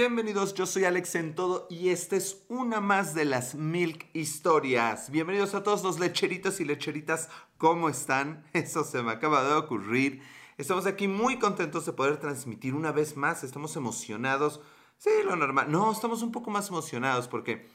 bienvenidos. Yo soy Alex en todo y esta es una más de las Milk Historias. Bienvenidos a todos los lecheritos y lecheritas. ¿Cómo están? Eso se me acaba de ocurrir. Estamos aquí muy contentos de poder transmitir una vez más. Estamos emocionados. Sí, lo normal. No, estamos un poco más emocionados porque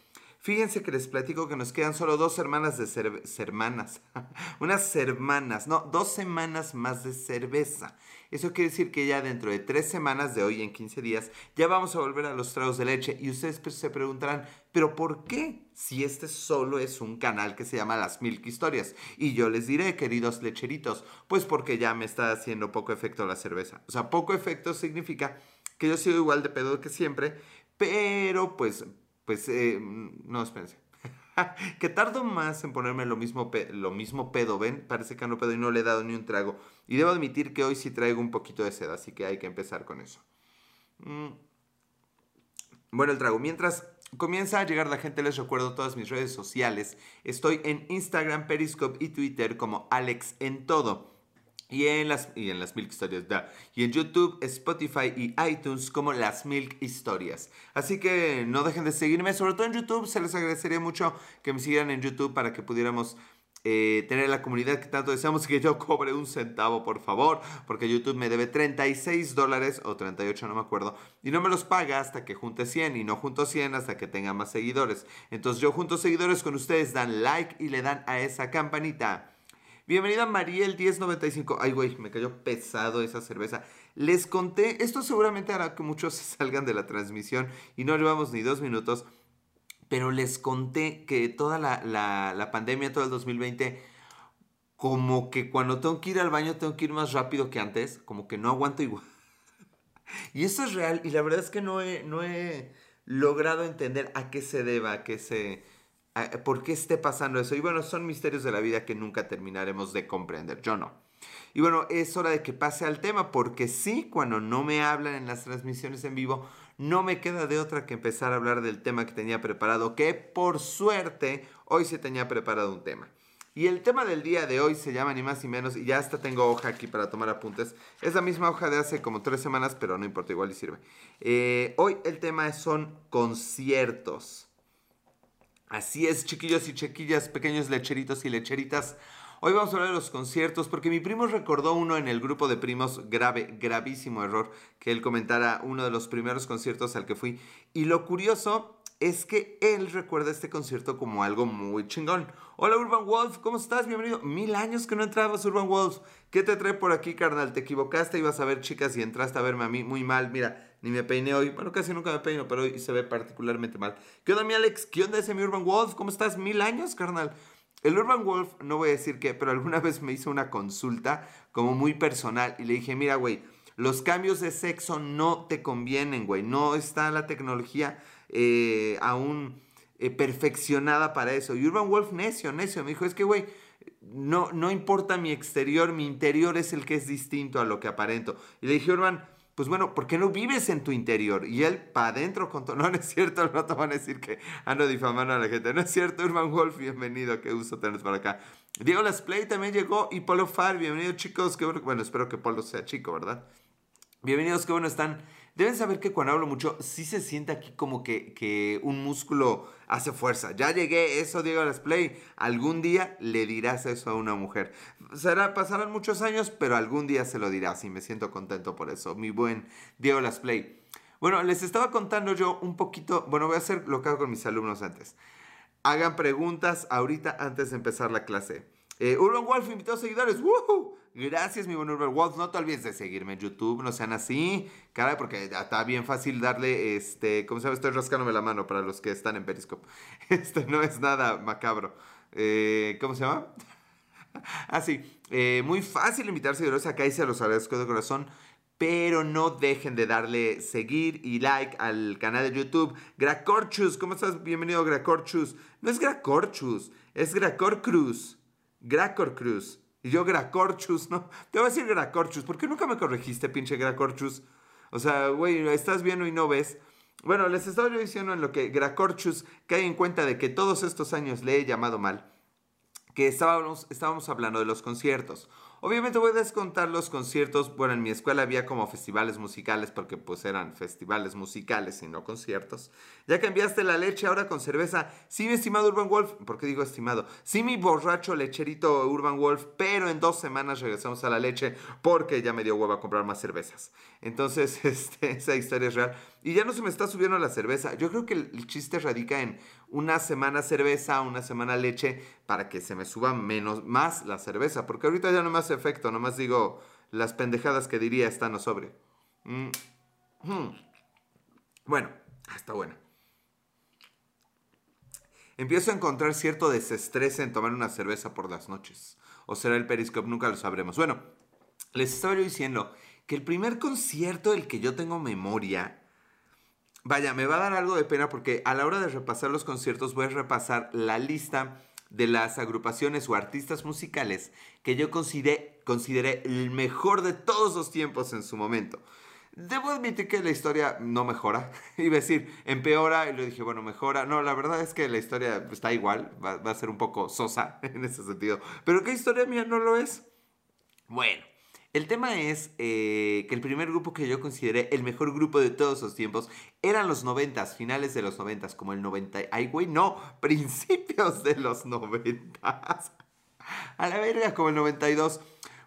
Fíjense que les platico que nos quedan solo dos semanas de cerveza. Unas hermanas, no, dos semanas más de cerveza. Eso quiere decir que ya dentro de tres semanas de hoy, en 15 días, ya vamos a volver a los tragos de leche. Y ustedes pues, se preguntarán, ¿pero por qué? Si este solo es un canal que se llama Las Milk Historias. Y yo les diré, queridos lecheritos, pues porque ya me está haciendo poco efecto la cerveza. O sea, poco efecto significa que yo sigo igual de pedo que siempre, pero pues pues, eh, no, espérense. que tardo más en ponerme lo mismo, lo mismo pedo, ¿ven? Parece que no pedo y no le he dado ni un trago. Y debo admitir que hoy sí traigo un poquito de sed, así que hay que empezar con eso. Mm. Bueno, el trago. Mientras comienza a llegar la gente, les recuerdo todas mis redes sociales. Estoy en Instagram, Periscope y Twitter como Alex en todo. Y en las, y en las Milk Historias, da. Y en YouTube, Spotify y iTunes como las Milk Historias. Así que no dejen de seguirme, sobre todo en YouTube. Se les agradecería mucho que me siguieran en YouTube para que pudiéramos eh, tener la comunidad que tanto deseamos que yo cobre un centavo, por favor. Porque YouTube me debe 36 dólares o 38, no me acuerdo. Y no me los paga hasta que junte 100. Y no junto 100 hasta que tenga más seguidores. Entonces yo junto seguidores con ustedes, dan like y le dan a esa campanita. Bienvenida Mariel 1095. Ay, güey, me cayó pesado esa cerveza. Les conté, esto seguramente hará que muchos salgan de la transmisión y no llevamos ni dos minutos, pero les conté que toda la, la pandemia, todo el 2020, como que cuando tengo que ir al baño tengo que ir más rápido que antes, como que no aguanto igual. y eso es real y la verdad es que no he, no he logrado entender a qué se deba, a qué se por qué esté pasando eso. Y bueno, son misterios de la vida que nunca terminaremos de comprender. Yo no. Y bueno, es hora de que pase al tema, porque sí, cuando no me hablan en las transmisiones en vivo, no me queda de otra que empezar a hablar del tema que tenía preparado, que por suerte hoy se tenía preparado un tema. Y el tema del día de hoy se llama ni más ni menos, y ya hasta tengo hoja aquí para tomar apuntes. Es la misma hoja de hace como tres semanas, pero no importa, igual y sirve. Eh, hoy el tema son conciertos. Así es, chiquillos y chiquillas, pequeños lecheritos y lecheritas. Hoy vamos a hablar de los conciertos porque mi primo recordó uno en el grupo de primos, grave, gravísimo error, que él comentara uno de los primeros conciertos al que fui. Y lo curioso es que él recuerda este concierto como algo muy chingón. Hola Urban Wolf, ¿cómo estás? Bienvenido. Mil años que no entrabas, Urban Wolf. ¿Qué te trae por aquí, carnal? Te equivocaste, ibas a ver chicas y entraste a verme a mí muy mal. Mira, ni me peiné hoy. Bueno, casi nunca me peino, pero hoy se ve particularmente mal. ¿Qué onda, mi Alex? ¿Qué onda ese mi Urban Wolf? ¿Cómo estás? Mil años, carnal. El Urban Wolf, no voy a decir qué, pero alguna vez me hizo una consulta como muy personal y le dije, mira, güey, los cambios de sexo no te convienen, güey. No está la tecnología eh, aún eh, perfeccionada para eso. Y Urban Wolf, necio, necio, me dijo, es que, güey, no, no importa mi exterior, mi interior es el que es distinto a lo que aparento. Y le dije, Urban, pues bueno, ¿por qué no vives en tu interior? Y él para adentro con todo. No, no es cierto, no te van a decir que ando difamando a la gente. No es cierto, Urban Wolf, bienvenido, qué gusto tenerte por acá. Diego Las Play también llegó y Polo Far, bienvenido chicos, qué bueno, bueno, espero que Polo sea chico, ¿verdad? Bienvenidos, qué bueno están. Deben saber que cuando hablo mucho, sí se siente aquí como que, que un músculo hace fuerza. Ya llegué, eso Diego Las Play. Algún día le dirás eso a una mujer. Será, pasarán muchos años, pero algún día se lo dirás y me siento contento por eso. Mi buen Diego Las Play. Bueno, les estaba contando yo un poquito, bueno, voy a hacer lo que hago con mis alumnos antes. Hagan preguntas ahorita antes de empezar la clase. Eh, Urban Wolf invitó a seguidores. ¡Woohoo! Gracias, mi buen Urban Wolf. No te olvides de seguirme en YouTube, no sean así. Caray, porque está bien fácil darle, este, como sabes, estoy rascándome la mano para los que están en Periscope. Este no es nada macabro. Eh, ¿Cómo se llama? ah, sí. Eh, muy fácil invitar seguidores acá y se los agradezco de corazón. Pero no dejen de darle seguir y like al canal de YouTube. Gracorchus, ¿cómo estás? Bienvenido, Gracorchus. No es Gracorchus, es Gracor Cruz. Gracor Cruz. Y yo Gracorchus, ¿no? Te voy a decir Gracorchus. ¿Por qué nunca me corregiste, pinche Gracorchus? O sea, güey, estás viendo y no ves. Bueno, les estaba yo diciendo en lo que Gracorchus cae en cuenta de que todos estos años le he llamado mal. que estábamos, estábamos hablando de los conciertos. Obviamente voy a descontar los conciertos. Bueno, en mi escuela había como festivales musicales porque pues eran festivales musicales y no conciertos. Ya cambiaste la leche ahora con cerveza. Sí, mi estimado Urban Wolf. ¿Por qué digo estimado? Sí, mi borracho lecherito Urban Wolf. Pero en dos semanas regresamos a la leche porque ya me dio huevo a comprar más cervezas. Entonces, este, esa historia es real. Y ya no se me está subiendo la cerveza. Yo creo que el chiste radica en una semana cerveza, una semana leche, para que se me suba menos, más la cerveza. Porque ahorita ya no me hace efecto, nomás digo las pendejadas que diría estando sobre. Mm. Hmm. Bueno, ah, está bueno. Empiezo a encontrar cierto desestrés en tomar una cerveza por las noches. O será el Periscope, nunca lo sabremos. Bueno, les estaba yo diciendo que el primer concierto del que yo tengo memoria Vaya, me va a dar algo de pena porque a la hora de repasar los conciertos voy a repasar la lista de las agrupaciones o artistas musicales que yo consideré, el mejor de todos los tiempos en su momento. Debo admitir que la historia no mejora. Iba a decir, empeora, y le dije, bueno, mejora. No, la verdad es que la historia está igual, va a ser un poco sosa en ese sentido. Pero ¿qué historia mía no lo es? Bueno, el tema es eh, que el primer grupo que yo consideré el mejor grupo de todos los tiempos eran los noventas, finales de los noventas, como el 90... Ay, güey, no, principios de los noventas. A la verga, como el 92.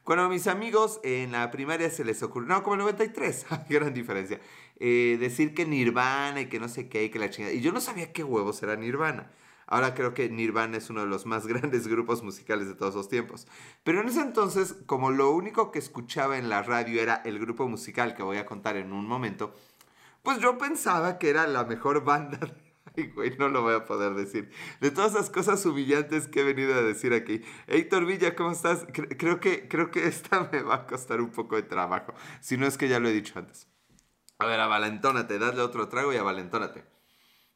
Cuando a mis amigos en la primaria se les ocurrió, no, como el 93, gran diferencia, eh, decir que Nirvana y que no sé qué y que la chingada. Y yo no sabía qué huevos era Nirvana. Ahora creo que Nirvana es uno de los más grandes grupos musicales de todos los tiempos. Pero en ese entonces, como lo único que escuchaba en la radio era el grupo musical que voy a contar en un momento, pues yo pensaba que era la mejor banda. Ay, güey, no lo voy a poder decir. De todas esas cosas humillantes que he venido a decir aquí. Héctor Villa, ¿cómo estás? creo, que, creo que esta me va a costar un poco de trabajo. Si no es que ya lo he dicho antes. A ver, avalentónate, dale otro trago y avalentónate.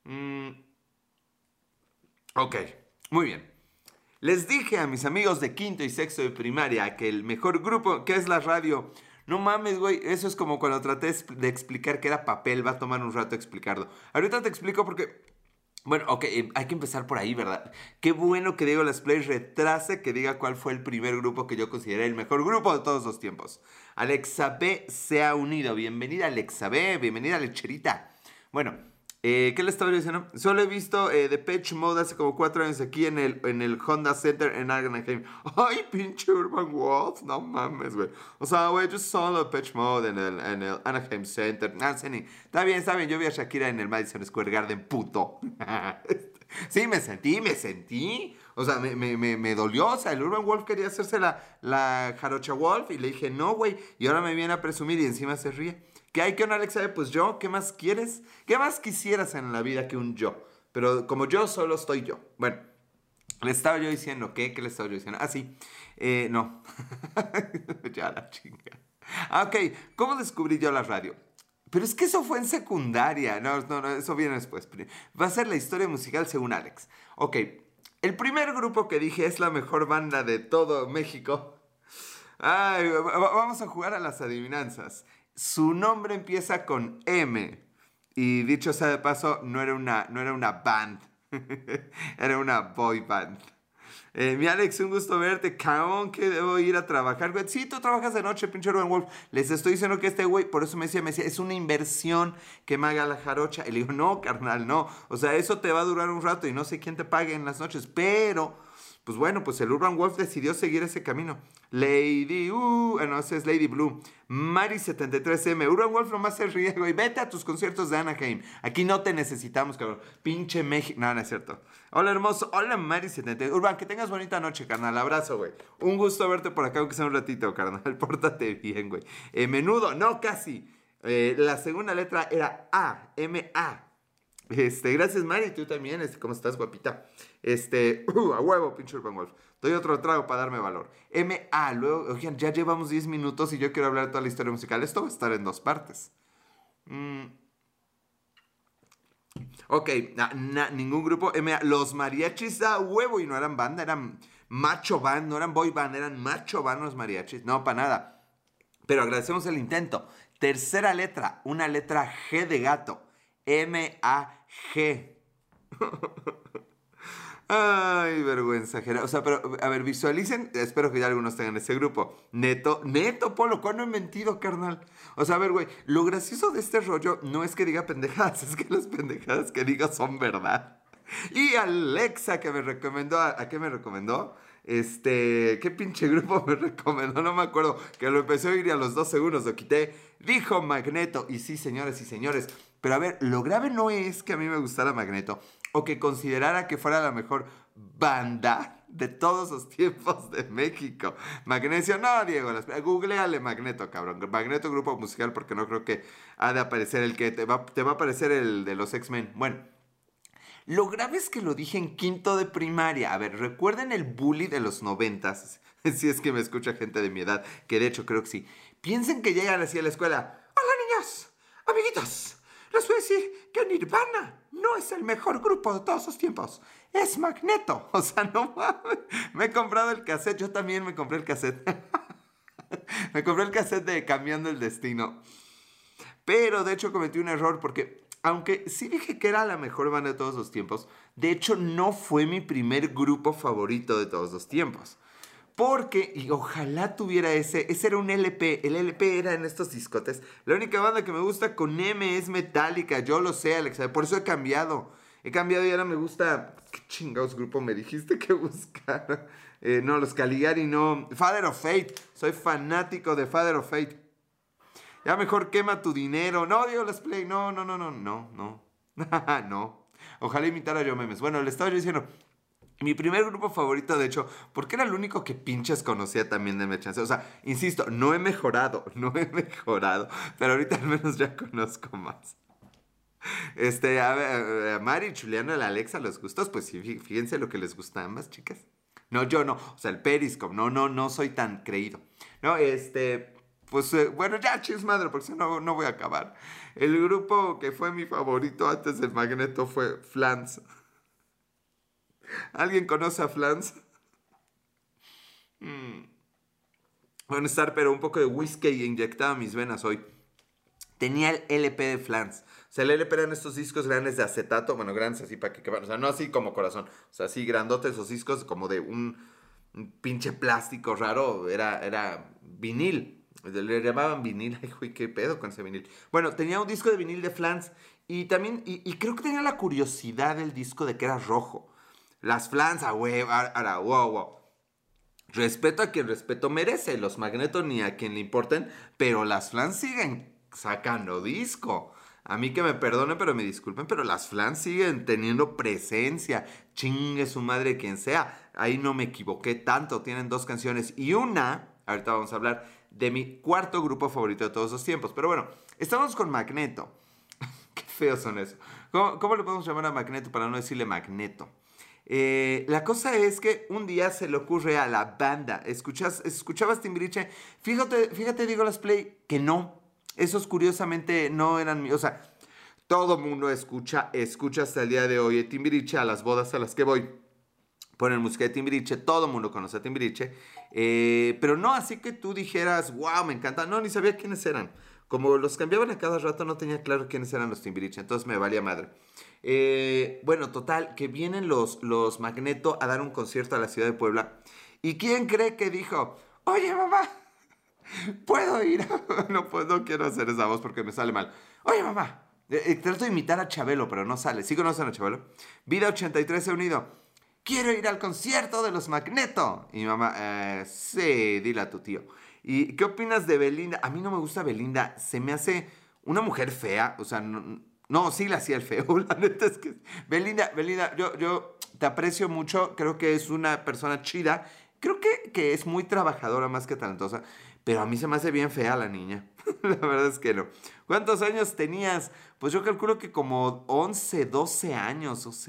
Mmm... Ok, muy bien. Les dije a mis amigos de quinto y sexto de primaria que el mejor grupo, que es la radio, no mames, güey, eso es como cuando traté de explicar que era papel, va a tomar un rato explicarlo. Ahorita te explico porque... Bueno, ok, eh, hay que empezar por ahí, ¿verdad? Qué bueno que Diego Las Play retrase que diga cuál fue el primer grupo que yo consideré el mejor grupo de todos los tiempos. Alexa B se ha unido. Bienvenida Alexa B, bienvenida Lecherita. Bueno, eh, ¿Qué le estaba diciendo? Solo he visto The eh, Pitch Mode hace como cuatro años aquí en el, en el Honda Center en Anaheim. Ay, pinche Urban Wolf, no mames, güey. O sea, güey, yo solo Pitch Mode en el, en el Anaheim Center. Ah, está bien, está bien, yo vi a Shakira en el Madison Square Garden, puto. sí, me sentí, me sentí. O sea, me, me, me, dolió. O sea, el Urban Wolf quería hacerse la, la Jarocha Wolf y le dije, no, güey. Y ahora me viene a presumir y encima se ríe. ¿Qué hay que un Alexa? Pues yo, ¿qué más quieres? ¿Qué más quisieras en la vida que un yo? Pero como yo solo estoy yo. Bueno, le estaba yo diciendo, ¿qué? ¿Qué le estaba yo diciendo? Ah, sí. Eh, no. ya la chinga. Ah, ok. ¿Cómo descubrí yo la radio? Pero es que eso fue en secundaria. No, no, no, eso viene después. Va a ser la historia musical según Alex. Ok. El primer grupo que dije es la mejor banda de todo México. Ay, vamos a jugar a las adivinanzas. Su nombre empieza con M. Y dicho sea de paso, no era una, no era una band. era una boy band. Eh, mi Alex, un gusto verte. Caón, que debo ir a trabajar. Güey, sí, tú trabajas de noche, pinche Ruben Wolf. Les estoy diciendo que este güey, por eso me decía, me decía, es una inversión que me haga la jarocha. Y le digo, no, carnal, no. O sea, eso te va a durar un rato y no sé quién te pague en las noches. Pero pues bueno, pues el Urban Wolf decidió seguir ese camino. Lady, uh, no, ese es Lady Blue. Mari73M, Urban Wolf nomás se ríe, güey. Vete a tus conciertos de Anaheim. Aquí no te necesitamos, cabrón. Pinche México. No, no es cierto. Hola, hermoso. Hola, Mari73. Urban, que tengas bonita noche, carnal. Abrazo, güey. Un gusto verte por acá, aunque sea un ratito, carnal. Pórtate bien, güey. Eh, menudo, no, casi. Eh, la segunda letra era A, M-A. Este, gracias, Mari. Tú también, este, ¿cómo estás, guapita? Este, uh, a huevo, pinche Urban Wolf. Doy otro trago para darme valor. MA, luego, oigan, ya llevamos 10 minutos y yo quiero hablar de toda la historia musical. Esto va a estar en dos partes. Mm. Ok, ningún grupo MA. Los mariachis a huevo y no eran banda, eran macho band, no eran boy band, eran macho band los mariachis. No, para nada. Pero agradecemos el intento. Tercera letra, una letra G de gato. M-A-G. Ay, vergüenza, O sea, pero, a ver, visualicen, espero que ya algunos tengan ese grupo. Neto, neto, Polo, ¿cuándo he mentido, carnal? O sea, a ver, güey, lo gracioso de este rollo no es que diga pendejadas, es que las pendejadas que diga son verdad. Y Alexa, que me recomendó, ¿a, qué me recomendó? Este, ¿qué pinche grupo me recomendó? No me acuerdo, que lo empecé a oír y a los dos segundos lo quité. Dijo Magneto, y sí, señores y señores, pero a ver, lo grave no es que a mí me gustara Magneto o que considerara que fuera la mejor banda de todos los tiempos de México. Magnesio, no, Diego, googleale Magneto, cabrón. Magneto grupo musical porque no creo que ha de aparecer el que te va, te va a aparecer el de los X-Men. Bueno, lo grave es que lo dije en quinto de primaria. A ver, recuerden el bully de los noventas. Si es que me escucha gente de mi edad, que de hecho creo que sí. Piensen que llegan así a la escuela. Hola niños, amiguitos. Les voy a decir que Nirvana no es el mejor grupo de todos los tiempos. Es Magneto. O sea, no mames. Me he comprado el cassette. Yo también me compré el cassette. me compré el cassette de Cambiando el Destino. Pero de hecho cometí un error porque, aunque sí dije que era la mejor banda de todos los tiempos, de hecho no fue mi primer grupo favorito de todos los tiempos. Porque, y ojalá tuviera ese, ese era un LP, el LP era en estos discotes. La única banda que me gusta con M es Metallica, yo lo sé, Alex, por eso he cambiado. He cambiado y ahora me gusta, ¿qué chingados grupo me dijiste que buscara? Eh, no, los Caligari, no. Father of Fate, soy fanático de Father of Fate. Ya mejor quema tu dinero. No, Dios, les play, no, no, no, no, no, no. no. Ojalá imitara yo memes. Bueno, le estaba yo diciendo, mi primer grupo favorito, de hecho, porque era el único que pinches conocía también de Merchance. O sea, insisto, no he mejorado, no he mejorado, pero ahorita al menos ya conozco más. Este, a, ver, a Mari, Juliana, la Alexa, los gustos, pues fíjense lo que les gusta a ambas chicas. No, yo no, o sea, el Periscope, no, no, no soy tan creído. No, este, pues eh, bueno, ya chis madre, porque si no, no voy a acabar. El grupo que fue mi favorito antes del Magneto fue Flans. ¿Alguien conoce a Flans? Mm. Bueno, estar, pero un poco de whisky inyectado a mis venas hoy. Tenía el LP de Flans. O sea, el LP eran estos discos grandes de acetato, bueno, grandes así para que quepan. O sea, no así como corazón. O sea, así grandotes esos discos como de un, pinche plástico raro. Era, era vinil. Le llamaban vinil. Ay, güey, qué pedo con ese vinil. Bueno, tenía un disco de vinil de Flans. Y también, y, y creo que tenía la curiosidad del disco de que era rojo. Las flans, a güey, ahora, wow, wow. Respeto a quien respeto merece, los magnetos ni a quien le importen, pero las flans siguen sacando disco. A mí que me perdonen, pero me disculpen, pero las flans siguen teniendo presencia. Chingue su madre quien sea. Ahí no me equivoqué tanto. Tienen dos canciones y una, ahorita vamos a hablar de mi cuarto grupo favorito de todos los tiempos. Pero bueno, estamos con Magneto. Qué feos son eso. ¿Cómo, ¿Cómo, le podemos llamar a Magneto para no decirle Magneto? Eh, la cosa es que un día se le ocurre a la banda, ¿escuchas, ¿escuchabas Timbiriche? Fíjate, fíjate, digo las play, que no. Esos curiosamente no eran míos. O sea, todo mundo escucha, escucha hasta el día de hoy Timbiriche a las bodas a las que voy. Ponen música de Timbiriche, todo el mundo conoce a Timbiriche. Eh, pero no así que tú dijeras, wow, me encanta. No, ni sabía quiénes eran. Como los cambiaban a cada rato, no tenía claro quiénes eran los Timbiriche. Entonces me valía madre. Eh, bueno, total, que vienen los, los Magneto a dar un concierto a la ciudad de Puebla. ¿Y quién cree que dijo, oye mamá, puedo ir? no, pues, no quiero hacer esa voz porque me sale mal. Oye mamá, eh, eh, trato de imitar a Chabelo, pero no sale. ¿Sí conocen a Chabelo? Vida 83 se unido. Quiero ir al concierto de los Magneto. Y mamá, sí, dile a tu tío. ¿Y qué opinas de Belinda? A mí no me gusta Belinda. Se me hace una mujer fea. O sea, no, no, sí le hacía el feo. La neta es que. Belinda, Belinda, yo, yo te aprecio mucho. Creo que es una persona chida. Creo que, que es muy trabajadora más que talentosa. Pero a mí se me hace bien fea la niña. la verdad es que no. ¿Cuántos años tenías? Pues yo calculo que como 11, 12 años.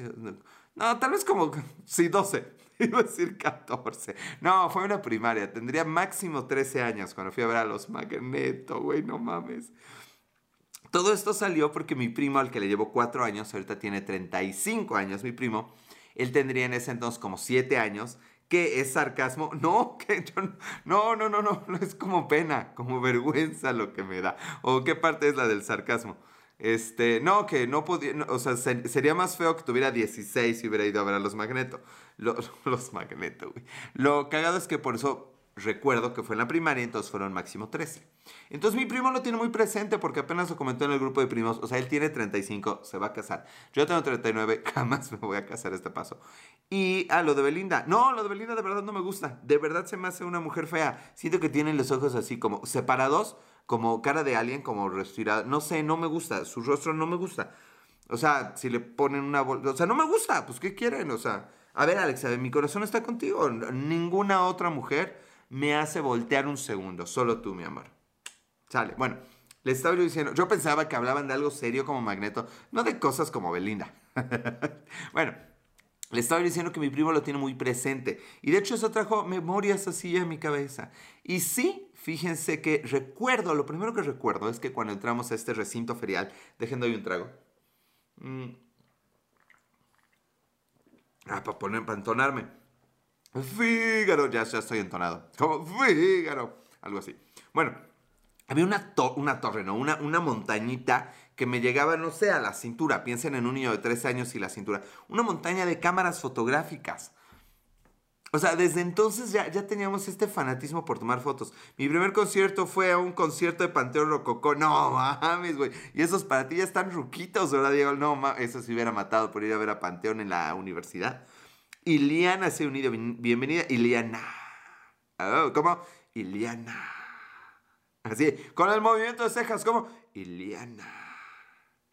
No, tal vez como. Sí, 12. Iba a decir 14. No, fue una primaria. Tendría máximo 13 años cuando fui a ver a los Magneto, güey, no mames. Todo esto salió porque mi primo, al que le llevo cuatro años, ahorita tiene 35 años, mi primo, él tendría en ese entonces como siete años, que es sarcasmo. No, que yo no, no, no, no, no, es como pena, como vergüenza lo que me da. ¿O qué parte es la del sarcasmo? Este, no, que no podía, o sea, sería más feo que tuviera 16 y hubiera ido a ver a los Magneto. los Magneto, güey. Lo cagado es que por eso recuerdo que fue en la primaria, entonces fueron máximo 13. Entonces mi primo lo tiene muy presente porque apenas lo comentó en el grupo de primos, o sea, él tiene 35, se va a casar. Yo tengo 39, jamás me voy a casar este paso. Y a lo de Belinda, no, lo de Belinda de verdad no me gusta, de verdad se me hace una mujer fea. Siento que tiene los ojos así como separados, como cara de alguien, como respirada, no sé, no me gusta, su rostro no me gusta. O sea, si le ponen una bolsa, o sea, no me gusta, pues ¿qué quieren? O sea, a ver, Alexa, mi corazón está contigo, ninguna otra mujer me hace voltear un segundo. Solo tú, mi amor. Sale. Bueno, les estaba diciendo, yo pensaba que hablaban de algo serio como Magneto, no de cosas como Belinda. bueno, les estaba diciendo que mi primo lo tiene muy presente. Y de hecho eso trajo memorias así en mi cabeza. Y sí, fíjense que recuerdo, lo primero que recuerdo es que cuando entramos a este recinto ferial, dejando ahí un trago. Mm, ah, para poner, para entonarme. Fígaro, ya, ya estoy entonado. Como Fígaro, algo así. Bueno, había una, torre, ¿no? Una, una montañita que me llegaba, no sé, a la cintura. Piensen en un niño de 13 años y la cintura. Una montaña de cámaras fotográficas. O sea, desde entonces ya, ya teníamos este fanatismo por tomar fotos. Mi primer concierto fue a un concierto de Panteón Rococó. No mames, güey. Y esos para ti ya están ruquitos, ¿verdad, Diego? No mames, eso se hubiera matado por ir a ver a Panteón en la universidad. Iliana se ha unido. Bienvenida, Iliana. Oh, ¿Cómo? Iliana. Así, con el movimiento de cejas, ¿cómo? Iliana.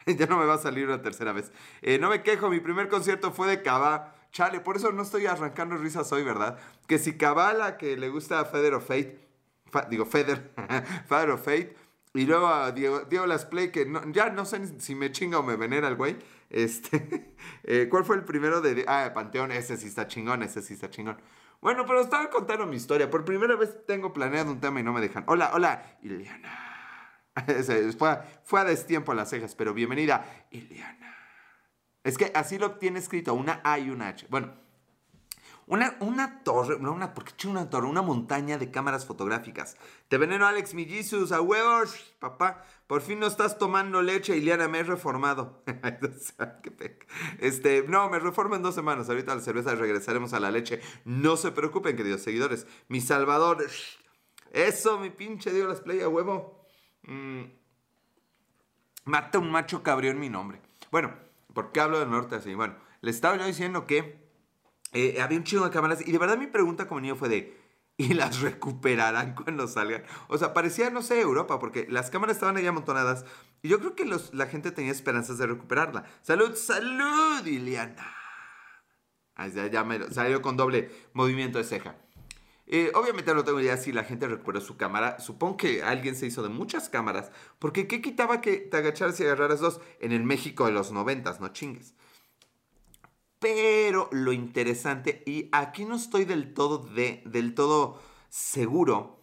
ya no me va a salir una tercera vez. Eh, no me quejo, mi primer concierto fue de Cava. Chale, por eso no estoy arrancando risas hoy, ¿verdad? Que si Cabala, que le gusta a Feder of Fate, digo, Feder, Father of Fate, y luego a Diego, Las Play, que ya no sé si me chinga o me venera el güey. Este, eh, ¿Cuál fue el primero de... Ah, Panteón, ese sí está chingón, ese sí está chingón. Bueno, pero estaba contando mi historia. Por primera vez tengo planeado un tema y no me dejan. Hola, hola, Ileana. fue, fue a destiempo a las cejas, pero bienvenida, Ileana. Es que así lo tiene escrito, una A y una H. Bueno, una, una torre, una, ¿por qué una torre? Una montaña de cámaras fotográficas. Te veneno Alex Millisus, a huevos, papá. Por fin no estás tomando leche, Iliana, me he reformado. este, no, me reformo en dos semanas. Ahorita la cerveza regresaremos a la leche. No se preocupen, queridos seguidores. Mi salvador. Eso, mi pinche Dios las play a huevo. Mm. Mata un macho cabrió en mi nombre. Bueno, ¿por qué hablo del norte así? Bueno, le estaba yo diciendo que eh, había un chingo de cámaras y de verdad mi pregunta como niño fue de, ¿y las recuperarán cuando salgan? O sea, parecía, no sé, Europa, porque las cámaras estaban ahí amontonadas y yo creo que los, la gente tenía esperanzas de recuperarla. ¡Salud, salud, Iliana! ya, ya me salió con doble movimiento de ceja. Eh, obviamente no tengo idea si la gente recuperó su cámara. Supongo que alguien se hizo de muchas cámaras. Porque ¿qué quitaba que te agacharas y agarraras dos en el México de los noventas? No chingues. Pero lo interesante, y aquí no estoy del todo, de, del todo seguro,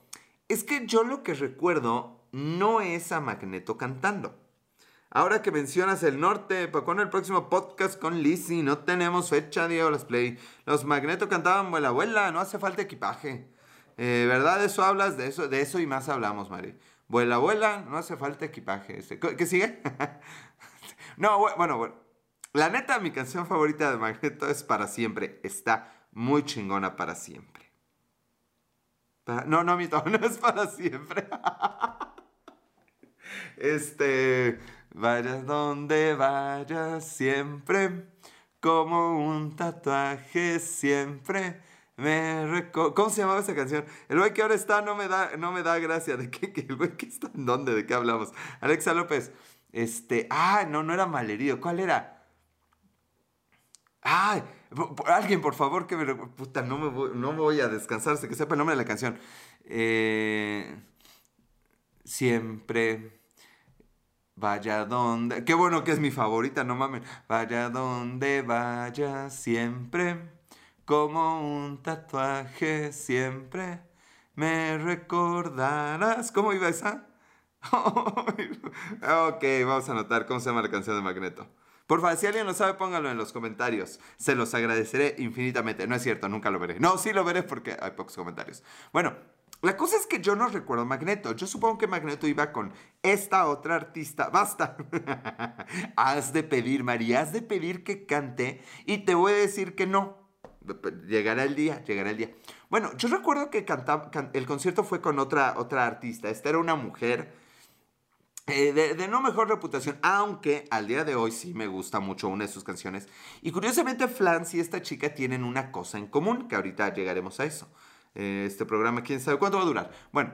es que yo lo que recuerdo no es a Magneto cantando. Ahora que mencionas el norte, ¿para cuándo el próximo podcast con Lizzie? No tenemos fecha, Diego Las Play. Los Magneto cantaban vuela, abuela, no hace falta equipaje. Eh, ¿Verdad? Eso hablas, de eso, de eso y más hablamos, Mari. Vuela, abuela, no hace falta equipaje. Este, ¿Qué sigue? no, bueno, bueno. La neta, mi canción favorita de Magneto es Para Siempre. Está muy chingona para siempre. No, no, mi no es para siempre. Este, vayas donde vayas siempre, como un tatuaje siempre. Me ¿Cómo se llamaba esa canción? El güey que ahora está no me da, no me da gracia. ¿De qué? ¿El güey que está en dónde? ¿De qué hablamos? Alexa López. Este, ah, no, no era malherido. ¿Cuál era? ¡Ay! Alguien, por favor, que me... Puta, no me voy, no voy a descansar, que sepa el nombre de la canción. Eh, siempre... Vaya donde... Qué bueno que es mi favorita, no mames. Vaya donde vaya siempre. Como un tatuaje siempre. Me recordarás. ¿Cómo iba esa? ok, vamos a anotar cómo se llama la canción de Magneto. Por favor, si alguien lo sabe, póngalo en los comentarios. Se los agradeceré infinitamente. No es cierto, nunca lo veré. No, sí lo veré porque hay pocos comentarios. Bueno, la cosa es que yo no recuerdo Magneto. Yo supongo que Magneto iba con esta otra artista. Basta. has de pedir, María, has de pedir que cante y te voy a decir que no. Llegará el día, llegará el día. Bueno, yo recuerdo que cantaba, el concierto fue con otra, otra artista. Esta era una mujer eh, de, no mejor reputación, aunque al día de hoy sí me gusta mucho una de sus canciones. Y curiosamente, Flans y esta chica tienen una cosa en común, que ahorita llegaremos a eso. Eh, este programa, quién sabe cuánto va a durar. Bueno,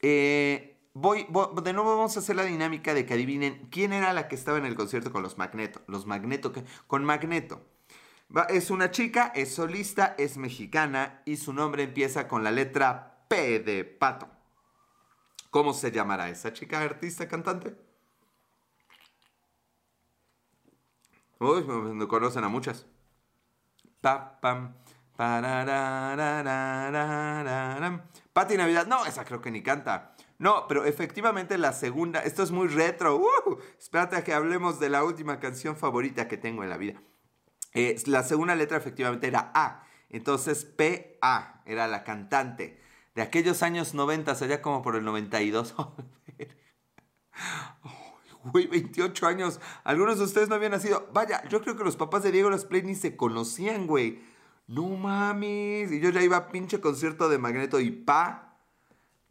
eh, voy, de nuevo vamos a hacer la dinámica de que adivinen quién era la que estaba en el concierto con los Magneto. Los Magneto, con Magneto. es una chica, es solista, es mexicana y su nombre empieza con la letra P de pato. ¿Cómo se llamará esa chica artista cantante? Uy, me conocen a muchas. Pa, pam, Pati Navidad, no, esa creo que ni canta. No, pero efectivamente la segunda, esto es muy retro. Uh, espérate a que hablemos de la última canción favorita que tengo en la vida. Eh, la segunda letra efectivamente era A. Entonces P-A era la cantante de aquellos años 90, allá como por el 92. Güey, 28 años. Algunos de ustedes no habían nacido. Vaya, yo creo que los papás de Diego Las Play ni se conocían, güey. No mames. Y yo ya iba a pinche concierto de Magneto y pa.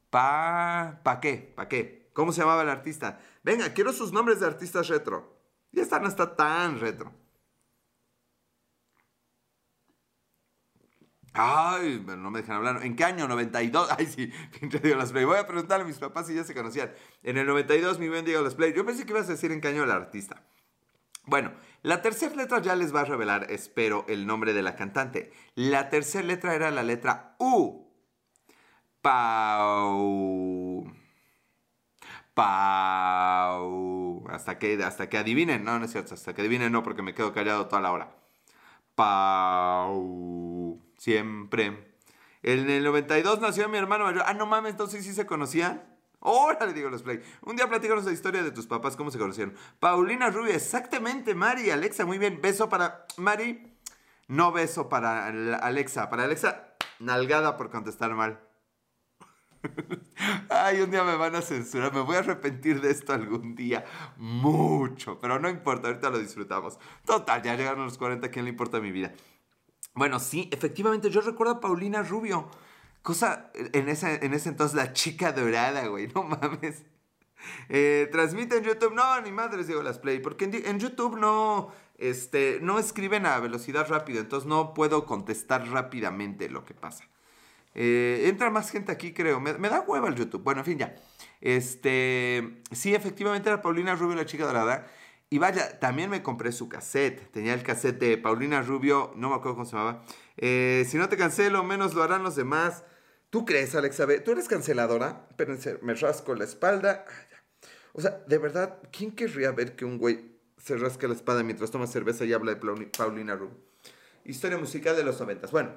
Pa. ¿Pa qué? ¿Pa qué? ¿Cómo se llamaba el artista? Venga, quiero sus nombres de artistas retro. Ya esta no está tan retro. Ay, pero no me dejan hablar. ¿En qué año? 92. Ay, sí, pinche Diego Las Play. Voy a preguntarle a mis papás si ya se conocían. En el 92, mi buen Diego Las Play. Yo pensé que ibas a decir en qué año el artista. Bueno, la tercera letra ya les va a revelar, espero, el nombre de la cantante. La tercera letra era la letra U. Pau. Pau. Hasta que, hasta que adivinen. No, no es cierto. Hasta que adivinen, no, porque me quedo callado toda la hora. Pau siempre. En el 92 nació mi hermano mayor. Ah, no mames, entonces sí se conocían. le digo los play. Un día platícanos la historia de tus papás, cómo se conocieron. Paulina Rubio, exactamente, Mari, Alexa, muy bien. Beso para Mari. No beso para Alexa. Para Alexa, nalgada por contestar mal. Ay, un día me van a censurar. Me voy a arrepentir de esto algún día. Mucho. Pero no importa, ahorita lo disfrutamos. Total, ya llegaron los 40. ¿Quién le importa mi vida? Bueno, sí, efectivamente, yo recuerdo a Paulina Rubio. Cosa, en ese, en ese entonces, la chica dorada, güey, no mames. Eh, transmite en YouTube, no, ni madres digo las play, porque en, YouTube no, este, no escriben a velocidad rápida, entonces no puedo contestar rápidamente lo que pasa. Eh, entra más gente aquí, creo. Me, da hueva el YouTube. Bueno, en fin, ya. Este, sí, efectivamente era Paulina Rubio, la chica dorada. Y vaya, también me compré su cassette. Tenía el cassette de Paulina Rubio, no me acuerdo cómo se llamaba. Eh, si no te cancelo, menos lo harán los demás. ¿Tú crees, Alexa? ¿Tú eres canceladora? Espérense, me rasco la espalda. Ah, o sea, de verdad, ¿quién querría ver que un güey se rasca la espalda mientras toma cerveza y habla de Paulina Rubio? Historia musical de los noventas. Bueno,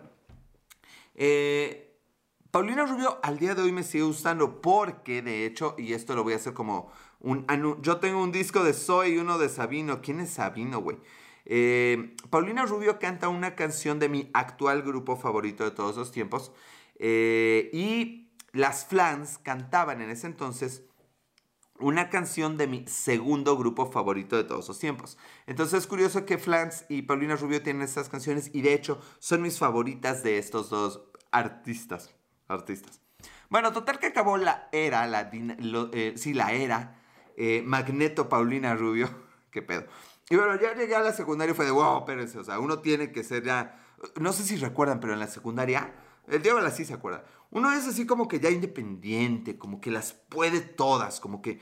eh, Paulina Rubio al día de hoy me sigue gustando porque, de hecho, y esto lo voy a hacer como yo tengo un disco de Zoe y uno de Sabino. ¿Quién es Sabino, güey? Eh, Paulina Rubio canta una canción de mi actual grupo favorito de todos los tiempos. Eh, y las Flans cantaban en ese entonces una canción de mi segundo grupo favorito de todos los tiempos. Entonces es curioso que Flans y Paulina Rubio tienen estas canciones y de hecho son mis favoritas de estos dos artistas. artistas. Bueno, total que acabó la era, la, eh, sí, la era eh, Magneto Paulina Rubio. ¿Qué pedo? Y bueno, ya llegué a la secundaria y fue de, wow, espérense, o sea, uno tiene que ser ya... No sé si recuerdan, pero en la secundaria, el Diego sí se acuerda. Uno es así como que ya independiente, como que las puede todas, como que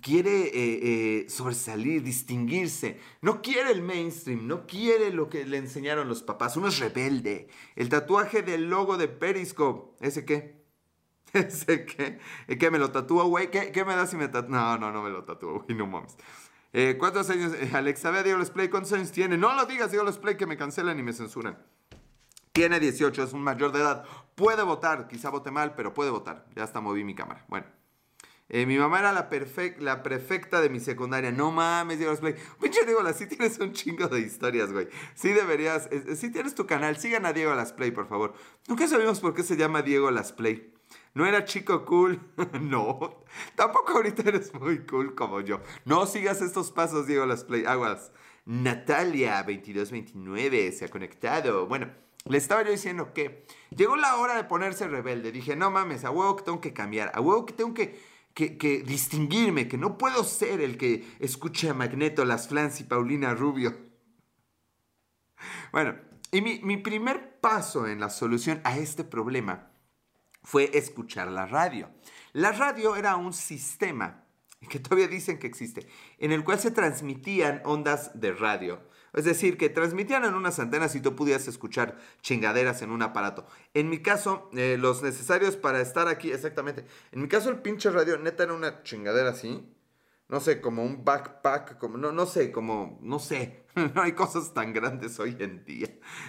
quiere eh, eh, sobresalir, distinguirse. No quiere el mainstream, no quiere lo que le enseñaron los papás. Uno es rebelde. El tatuaje del logo de Periscope, ¿ese qué? ¿Ese qué? ¿Qué me lo tatúo, güey? ¿Qué, me da si me tatúo? No, no, no me lo tatúo, güey, no mames. Eh, ¿Cuántos años? Eh, Alexa, ve Diego Play, ¿cuántos años tiene? No lo digas, Diego Play, que me cancelan y me censuran. Tiene 18, es un mayor de edad. Puede votar, quizá vote mal, pero puede votar. Ya hasta moví mi cámara. Bueno. Eh, mi mamá era la, la prefecta de mi secundaria. No mames, Diego Play. Pinche Diego, sí tienes un chingo de historias, güey. Sí deberías, sí tienes tu canal. Sigan a Diego Las Play, por favor. Nunca sabemos por qué se llama Diego Las Play. No era chico cool. no. Tampoco ahorita eres muy cool como yo. No sigas estos pasos, Diego Las Play Aguas. Natalia 2229 se ha conectado. Bueno, le estaba yo diciendo que llegó la hora de ponerse rebelde. Dije, no mames, a huevo que tengo que cambiar. A huevo que tengo que, que, distinguirme. Que no puedo ser el que escuche a Magneto, Las Flans y Paulina Rubio. Bueno, y mi, mi primer paso en la solución a este problema fue escuchar la radio. La radio era un sistema que todavía dicen que existe, en el cual se transmitían ondas de radio. Es decir, que transmitían en unas antenas y tú pudieras escuchar chingaderas en un aparato. En mi caso, eh, los necesarios para estar aquí, exactamente. En mi caso, el pinche radio neta era una chingadera así. No sé, como un backpack, como, no, no sé, como, no sé. no hay cosas tan grandes hoy en día.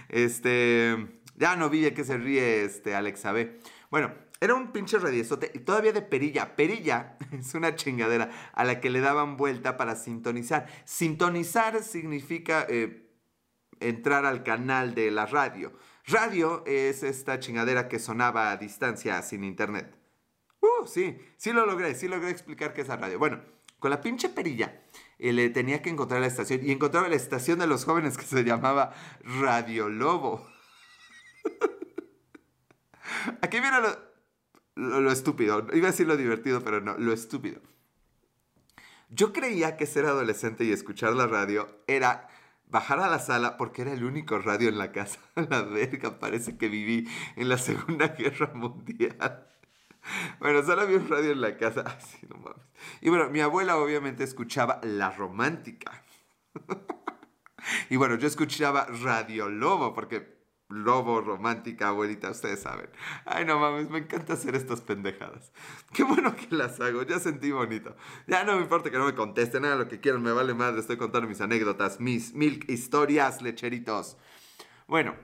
Este, ya no vi qué se ríe este Alexa B. Bueno, era un pinche radiozote y todavía de perilla. Perilla es una chingadera a la que le daban vuelta para sintonizar. Sintonizar significa eh, entrar al canal de la radio. Radio es esta chingadera que sonaba a distancia sin internet. Uh, sí, sí lo logré, sí logré explicar qué es la radio. Bueno, con la pinche perilla eh, le tenía que encontrar la estación y encontraba la estación de los jóvenes que se llamaba Radio Lobo. Aquí viene lo lo, estúpido. Iba a decir lo divertido, pero no, lo estúpido. Yo creía que ser adolescente y escuchar la radio era bajar a la sala porque era el único radio en la casa. La verga, parece que viví en la Segunda Guerra Mundial. Bueno, solo había un radio en la casa. Ay, mames. Y bueno, mi abuela obviamente escuchaba La Romántica. Y bueno, yo escuchaba Radio Lobo porque lobo romántica, abuelita, ustedes saben. Ay, no mames, me encanta hacer estas pendejadas. Qué bueno que las hago, ya sentí bonito. Ya no me importa que no me contesten, nada lo que quieran, me vale más, estoy contando mis anécdotas, mis mil historias, lecheritos. Bueno,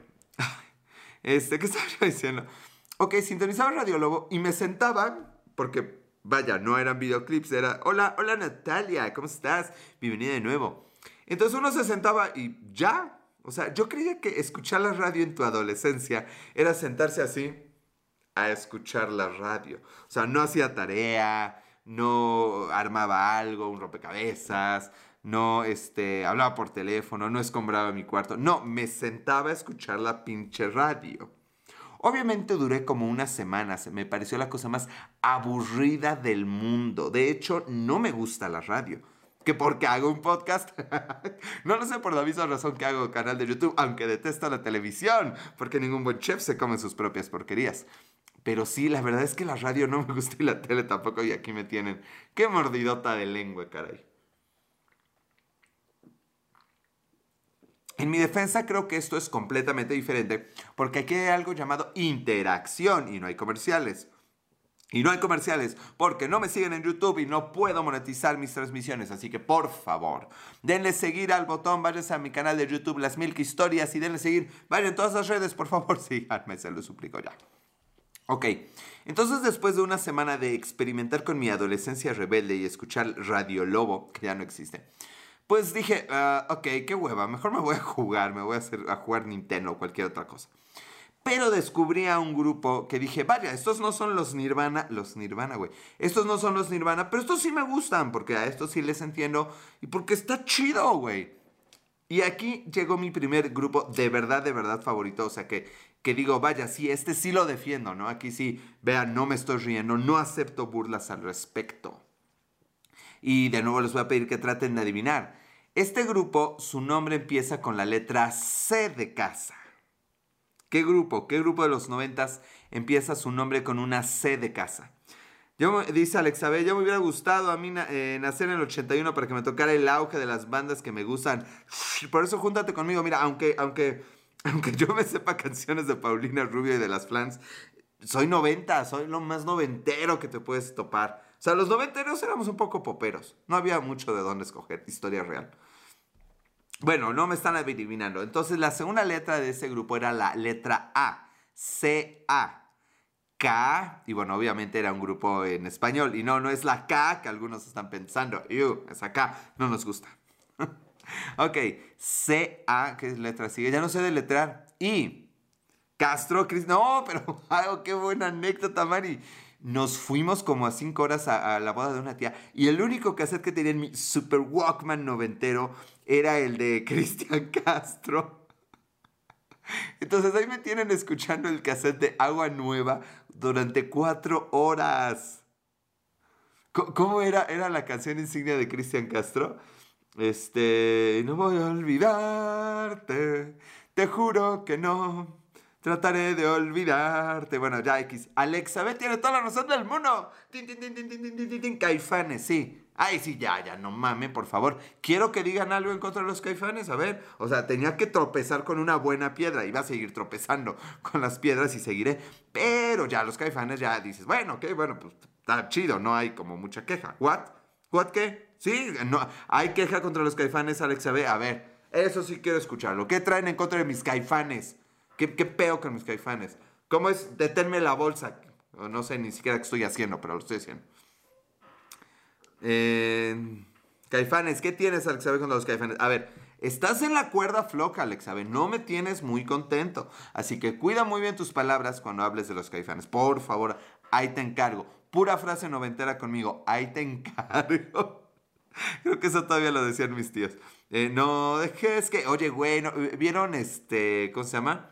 este, ¿qué estaba diciendo? Ok, sintonizaba Radio Lobo y me sentaba, porque, vaya, no eran videoclips, era, hola, hola Natalia, ¿cómo estás? Bienvenida de nuevo. Entonces uno se sentaba y ya, o sea, yo creía que escuchar la radio en tu adolescencia era sentarse así a escuchar la radio. O sea, no hacía tarea, no armaba algo, un rompecabezas, no este, hablaba por teléfono, no escombraba mi cuarto. No, me sentaba a escuchar la pinche radio. Obviamente duré como unas semanas, me pareció la cosa más aburrida del mundo. De hecho, no me gusta la radio que porque hago un podcast. no lo sé por la misma razón que hago canal de YouTube, aunque detesto la televisión, porque ningún buen chef se come sus propias porquerías. Pero sí, la verdad es que la radio no me gusta y la tele tampoco, y aquí me tienen. Qué mordidota de lengua, caray. En mi defensa creo que esto es completamente diferente, porque aquí hay algo llamado interacción y no hay comerciales. Y no hay comerciales porque no me siguen en YouTube y no puedo monetizar mis transmisiones. Así que por favor, denle seguir al botón, váyanse a mi canal de YouTube, Las Milk Historias, y denle seguir. Vayan en todas las redes, por favor, síganme, se lo suplico ya. Ok, entonces después de una semana de experimentar con mi adolescencia rebelde y escuchar Radio Lobo, que ya no existe, pues dije, ah, ok, qué hueva, mejor me voy a jugar, me voy a, hacer, a jugar Nintendo o cualquier otra cosa. Pero descubrí a un grupo que dije, vaya, estos no son los Nirvana, los Nirvana, güey. Estos no son los Nirvana, pero estos sí me gustan, porque a estos sí les entiendo y porque está chido, güey. Y aquí llegó mi primer grupo de verdad, de verdad favorito, o sea que, que digo, vaya, sí, este sí lo defiendo, ¿no? Aquí sí, vean, no me estoy riendo, no acepto burlas al respecto. Y de nuevo les voy a pedir que traten de adivinar. Este grupo, su nombre empieza con la letra C de casa. ¿Qué grupo? ¿Qué grupo de los noventas empieza su nombre con una C de casa? Yo, dice Alexabel, ya me hubiera gustado a mí eh, nacer en el 81 para que me tocara el auge de las bandas que me gustan. Por eso júntate conmigo. Mira, aunque, aunque, aunque yo me sepa canciones de Paulina Rubio y de las Flans, soy 90, soy lo más noventero que te puedes topar. O sea, los noventeros éramos un poco poperos. No había mucho de dónde escoger, historia real. Bueno, no me están adivinando. Entonces la segunda letra de ese grupo era la letra A. C-A. K, y bueno, obviamente era un grupo en español, y no, no es la K que algunos están pensando, Ew, esa K, no nos gusta. ok, C-A, ¿qué letra sigue? Ya no sé deletrear. I, Castro, Cris, no, pero, oh, qué buena anécdota, Mari. nos fuimos como a cinco horas a, la boda de una tía y el único cassette que tenía en mi Super Walkman noventero era el de Cristian Castro. Entonces ahí me tienen escuchando el cassette de Agua Nueva durante cuatro horas. ¿Cómo era, era la canción insignia de Cristian Castro? Este, no voy a olvidarte, te juro que no. Trataré de olvidarte. Bueno, ya X. Alexa, ve, tiene toda la razón del mundo. Caifanes, sí. Ay, sí, ya, ya, no mames, por favor. Quiero que digan algo en contra de los caifanes. A ver, o sea, tenía que tropezar con una buena piedra. Iba a seguir tropezando con las piedras y seguiré. Pero ya los caifanes ya dices, bueno, ok, bueno, pues está chido, no hay como mucha queja. ¿What? ¿What qué? Sí, no, hay queja contra los caifanes, Alexa, ve. A ver, eso sí quiero escucharlo. ¿Qué traen en contra de mis caifanes? ¿Qué, qué peo con mis caifanes? ¿Cómo es detenerme la bolsa? No sé ni siquiera qué estoy haciendo, pero lo estoy haciendo. Eh, caifanes, ¿qué tienes, Alexabe, con los caifanes? A ver, estás en la cuerda floja, Alexabe. No me tienes muy contento. Así que cuida muy bien tus palabras cuando hables de los caifanes. Por favor, ahí te encargo. Pura frase noventera conmigo. Ahí te encargo. Creo que eso todavía lo decían mis tíos. Eh, no dejes que. Oye, güey, ¿vieron este. ¿Cómo se llama?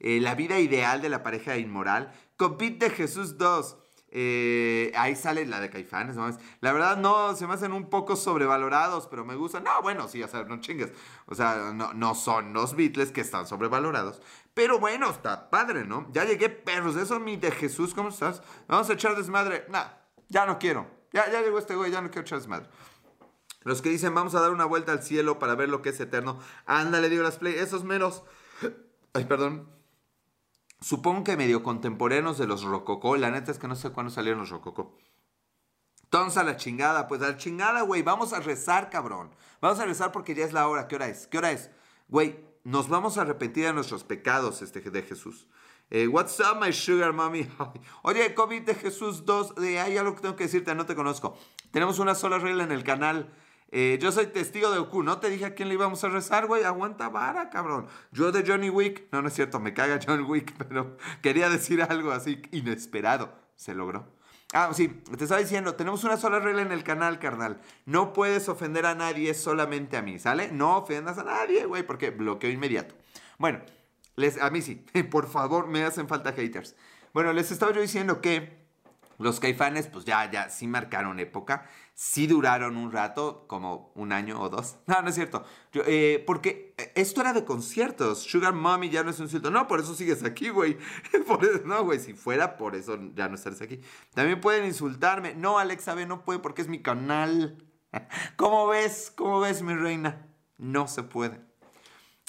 Eh, la vida ideal de la pareja inmoral. Compit de Jesús 2. Eh, ahí sale la de Caifanes, ¿no? La verdad no, se me hacen un poco sobrevalorados, pero me gustan. No, bueno, sí, o sea, no chingues. O sea, no, no son los Beatles que están sobrevalorados. Pero bueno, está padre, ¿no? Ya llegué, perros. Eso mi de Jesús, ¿cómo estás? Vamos a echar desmadre. Nah, ya no quiero. Ya, ya llegó este güey, ya no quiero echar desmadre. Los que dicen, vamos a dar una vuelta al cielo para ver lo que es eterno. Ándale, digo las play. Esos menos. Ay, perdón. Supongo que medio contemporáneos de los Rococó. La neta es que no sé cuándo salieron los Rococó. Entonces a la chingada, pues a la chingada, güey. Vamos a rezar, cabrón. Vamos a rezar porque ya es la hora. ¿Qué hora es? ¿Qué hora es? Güey, nos vamos a arrepentir de nuestros pecados este, de Jesús. Eh, what's up, my sugar mommy? Oye, COVID de Jesús 2. De, hay algo que tengo que decirte, no te conozco. Tenemos una sola regla en el canal. Eh, yo soy testigo de Oku. No te dije a quién le íbamos a rezar, güey. Aguanta vara, cabrón. Yo de Johnny Wick. No, no es cierto, me caga John Wick, pero quería decir algo así inesperado. Se logró. Ah, sí, te estaba diciendo, tenemos una sola regla en el canal, carnal. No puedes ofender a nadie, solamente a mí, ¿sale? No ofendas a nadie, güey, porque bloqueo inmediato. Bueno, les, a mí sí, por favor, me hacen falta haters. Bueno, les estaba yo diciendo que los caifanes, pues ya, ya, sí marcaron época, sí duraron un rato, como un año o dos. No, no es cierto. Eh, porque esto era de conciertos. Sugar Mommy ya no es un cierto. No, por eso sigues aquí, güey. no, güey, si fuera por eso ya no estarías aquí. También pueden insultarme. No, Alexa B no puede porque es mi canal. ¿Cómo ves? ¿Cómo ves, mi reina? No se puede.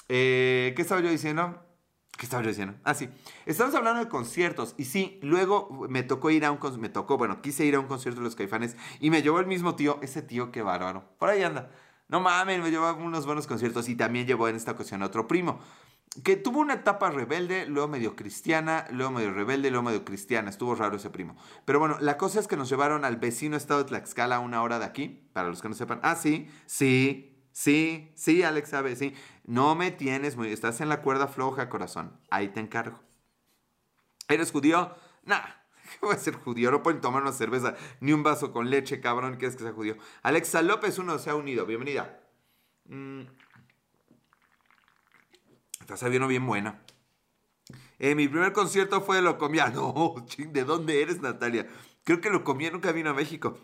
Eh, ¿Qué estaba yo diciendo? ¿Qué estaba yo diciendo? Ah, sí. Estamos hablando de conciertos. Y sí, luego me tocó ir a un concierto. Me tocó, bueno, quise ir a un concierto de los caifanes. Y me llevó el mismo tío. Ese tío, qué bárbaro. Por ahí anda. No mames, me llevó unos buenos conciertos. Y también llevó en esta ocasión a otro primo. Que tuvo una etapa rebelde, luego medio cristiana, luego medio rebelde, luego medio cristiana. Estuvo raro ese primo. Pero bueno, la cosa es que nos llevaron al vecino estado de Tlaxcala a una hora de aquí. Para los que no sepan. Ah, sí, sí, Sí, sí, Alex sabe, sí. No me tienes muy... Estás en la cuerda floja, corazón. Ahí te encargo. ¿Eres judío? Nah, ¿qué voy a ser judío? No pueden tomar una cerveza ni un vaso con leche, cabrón. ¿Qué es que sea judío? Alexa López, uno se ha unido. Bienvenida. Mm. Estás sabiendo bien buena. Eh, mi primer concierto fue de Lo Comía. No, ching, ¿de dónde eres, Natalia? Creo que Lo Comía nunca vino a México.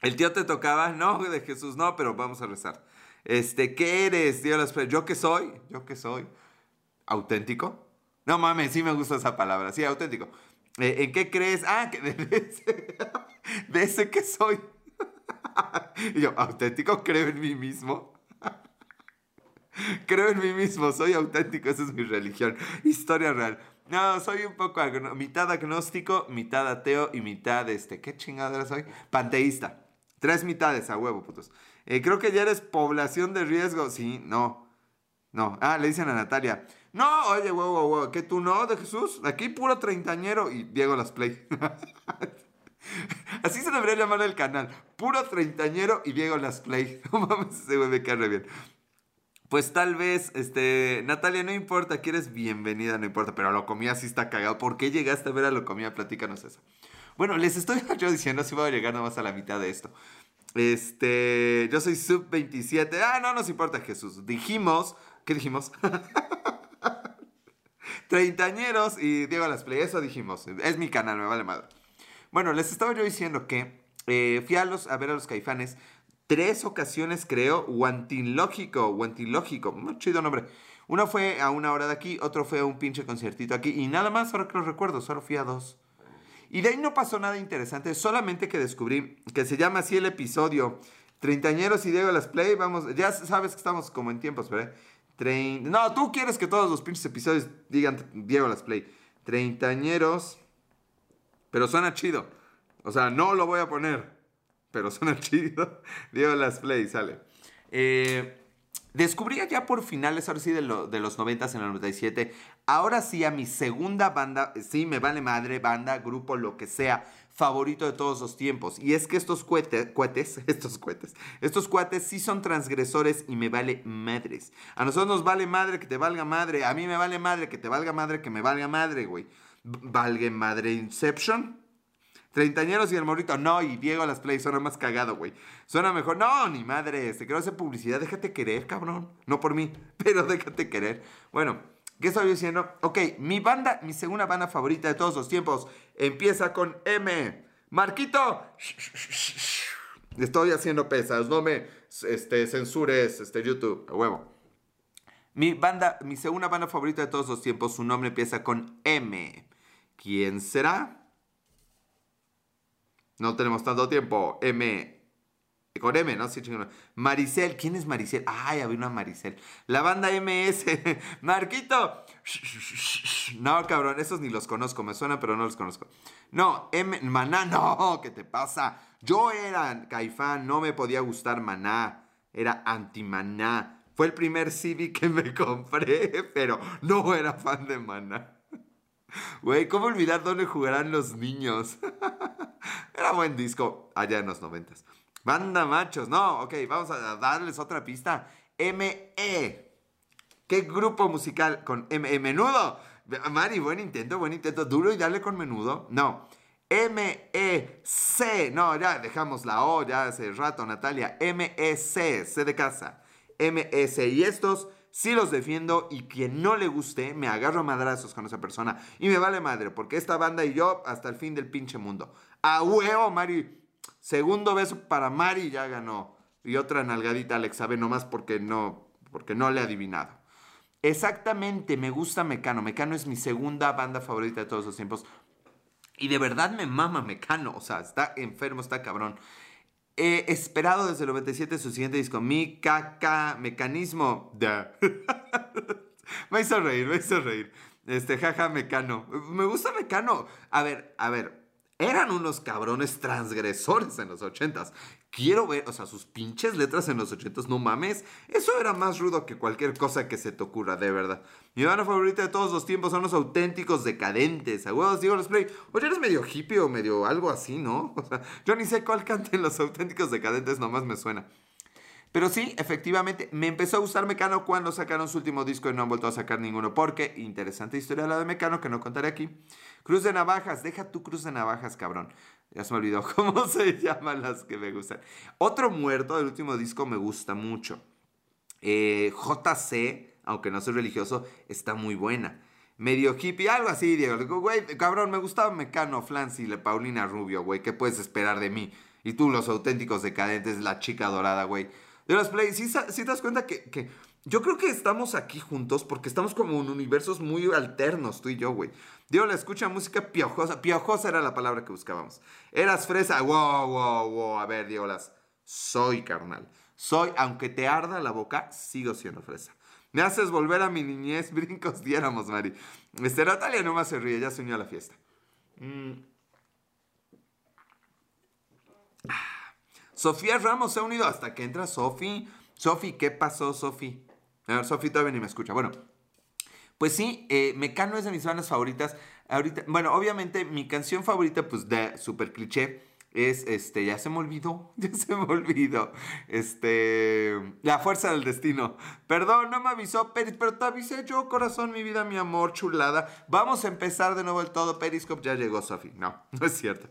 El tío te tocaba, no, de Jesús, no, pero vamos a rezar. Este, ¿qué eres? Dios ¿Yo qué soy? ¿Yo qué soy? ¿Auténtico? No mames, sí me gusta esa palabra. Sí, auténtico. Eh, ¿En qué crees? Ah, que de ese, que soy. y yo, ¿auténtico? Creo en mí mismo. creo en mí mismo, soy auténtico, esa es mi religión. Historia real. No, soy un poco mitad agnóstico, mitad ateo y mitad, este, ¿qué chingadera soy? Panteísta. Tres mitades a huevo, putos. Eh, creo que ya eres población de riesgo. Sí, no. No. Ah, le dicen a Natalia. No, oye, wow, wow, wow. ¿Que tú no, de Jesús? Aquí puro treintañero. Y Diego Las Play. Así se debería llamar el canal. Puro treintañero y Diego Las Play. No mames, ese güey me cae re bien. Pues tal vez, este, Natalia, no importa, que eres bienvenida, no importa, pero lo comía sí está cagado. ¿Por qué llegaste a ver a lo comía? Platícanos eso. Bueno, les estoy yo diciendo si voy a llegar nomás a la mitad de esto. Este, yo soy sub 27. Ah, no nos importa, Jesús. Dijimos, ¿qué dijimos? Treintañeros y Diego Las Play, eso dijimos. Es mi canal, me vale madre. Bueno, les estaba yo diciendo que eh, fui a, los, ver a los caifanes tres ocasiones, creo, Guantilógico, Guantilógico, muy chido nombre. Uno fue a una hora de aquí, otro fue a un pinche conciertito aquí y nada más, ahora que lo recuerdo, solo fui a dos. Y de ahí no pasó nada interesante, solamente que descubrí que se llama así el episodio. Treintañeros y Diego Las Play, vamos, ya sabes que estamos como en tiempos, ¿verdad? No, tú quieres que todos los pinches episodios digan Diego Las Play. Treintañeros, pero suena chido. O sea, no lo voy a poner, pero suena chido. Diego Las Play, sale. Eh, Descubrí ya por finales, ahora sí, de, de los 90 en el 97, ahora sí a mi segunda banda, sí, me vale madre, banda, grupo, lo que sea, favorito de todos los tiempos. Y es que estos cohetes, cohetes, estos cohetes, estos cuates sí son transgresores y me vale madres. A nosotros nos vale madre que te valga madre, a mí me vale madre que te valga madre que me valga madre, güey. Valgue madre Inception. Treintañeros y el morrito, no, y Diego las play, suena más cagado, güey. Suena mejor, no, ni madre, te quiero hacer publicidad, déjate querer, cabrón. No por mí, pero déjate querer. Bueno, ¿qué estoy diciendo? Ok, mi banda, mi segunda banda favorita de todos los tiempos, empieza con M. Marquito, estoy haciendo pesas, no me este, censures este, YouTube, huevo. Mi banda, mi segunda banda favorita de todos los tiempos, su nombre empieza con M. ¿Quién será? No tenemos tanto tiempo. M. Con M, ¿no? Sí, Maricel. ¿Quién es Maricel? Ay, había una Maricel. La banda MS. Marquito. No, cabrón, esos ni los conozco. Me suena, pero no los conozco. No, M. Maná, no. ¿Qué te pasa? Yo era caifán. No me podía gustar Maná. Era anti-Maná. Fue el primer CD que me compré, pero no era fan de Maná. Güey, ¿cómo olvidar dónde jugarán los niños? Era buen disco allá en los noventas. Banda machos, no, ok, vamos a darles otra pista. M.E. ¿Qué grupo musical con M.E. Menudo? Mari, buen intento, buen intento. Duro y dale con menudo. No. M.E.C. No, ya dejamos la O ya hace rato, Natalia. M.E.C. C de casa. M.E.C. Y estos sí los defiendo y quien no le guste, me agarro a madrazos con esa persona. Y me vale madre, porque esta banda y yo hasta el fin del pinche mundo. A huevo, Mari. Segundo beso para Mari, ya ganó. Y otra nalgadita Alex Abe, nomás porque no, porque no le he adivinado. Exactamente, me gusta Mecano. Mecano es mi segunda banda favorita de todos los tiempos. Y de verdad me mama Mecano. O sea, está enfermo, está cabrón. He esperado desde el 97 su siguiente disco, Mi Caca Mecanismo. me hizo reír, me hizo reír. Este, jaja, Mecano. Me gusta Mecano. A ver, a ver. Eran unos cabrones transgresores en los ochentas. Quiero ver, o sea, sus pinches letras en los ochentas, no mames. Eso era más rudo que cualquier cosa que se te ocurra, de verdad. Mi banda favorita de todos los tiempos son los auténticos decadentes. A huevos digo los play. Oye, eres medio hippie o medio algo así, ¿no? O sea, yo ni sé cuál cante en los auténticos decadentes, nomás me suena. Pero sí, efectivamente, me empezó a gustar Mecano cuando sacaron su último disco y no han vuelto a sacar ninguno. Porque, interesante historia la de Mecano que no contaré aquí. Cruz de navajas, deja tu cruz de navajas, cabrón. Ya se me olvidó cómo se llaman las que me gustan. Otro muerto del último disco me gusta mucho. Eh, JC, aunque no soy religioso, está muy buena. Medio hippie, algo así, Diego. Güey, cabrón, me gustaba Mecano, Flancy, la Paulina Rubio, güey. ¿Qué puedes esperar de mí? Y tú, los auténticos decadentes, la chica dorada, güey de los Play, ¿sí, te das cuenta que, yo creo que estamos aquí juntos porque estamos como en universos muy alternos, tú y yo, güey. Dios, la escucha música piojosa. Piojosa era la palabra que buscábamos. Eras fresa. Wow, wow, wow. A ver, Diolas. Soy carnal. Soy, aunque te arda la boca, sigo siendo fresa. Me haces volver a mi niñez, brincos diéramos, Mari. Este, Natalia nomás se ríe, ya se unió a la fiesta. Mm. Ah. Sofía Ramos se ha unido hasta que entra Sofi. Sofi, ¿qué pasó, Sofi? A ver, Sofi todavía ni me escucha. Bueno, pues sí, eh, Mecano es de mis bandas favoritas. Ahorita, bueno, obviamente mi canción favorita, pues de super cliché, es este, ya se me olvidó, ya se me olvidó. Este, La Fuerza del Destino. Perdón, no me avisó, Peris, pero te avisé yo, corazón, mi vida, mi amor, chulada. Vamos a empezar de nuevo el todo. Periscope ya llegó, Sofi. No, no es cierto.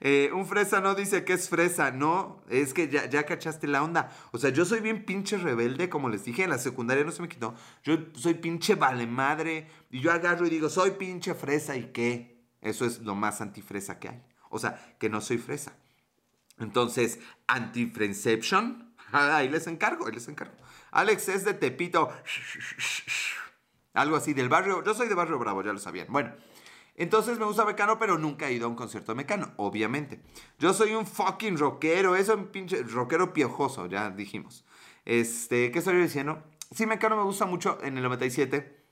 Eh, un fresa no dice que es fresa, no, es que ya, cachaste la onda. O sea, yo soy bien pinche rebelde, como les dije, en la secundaria no se me quitó. Yo soy pinche vale madre y yo agarro y digo, soy pinche fresa y qué. Eso es lo más antifresa que hay. O sea, que no soy fresa. Entonces, antifrenception, ahí les encargo, ahí les encargo. Alex es de Tepito. Algo así del barrio. Yo soy de Barrio Bravo, ya lo sabían. Bueno, entonces me gusta Mecano, pero nunca he ido a un concierto de Mecano, obviamente. Yo soy un fucking rockero, eso es un pinche rockero piojoso, ya dijimos. Este, ¿qué estoy diciendo? Sí, Mecano me gusta mucho en el 97.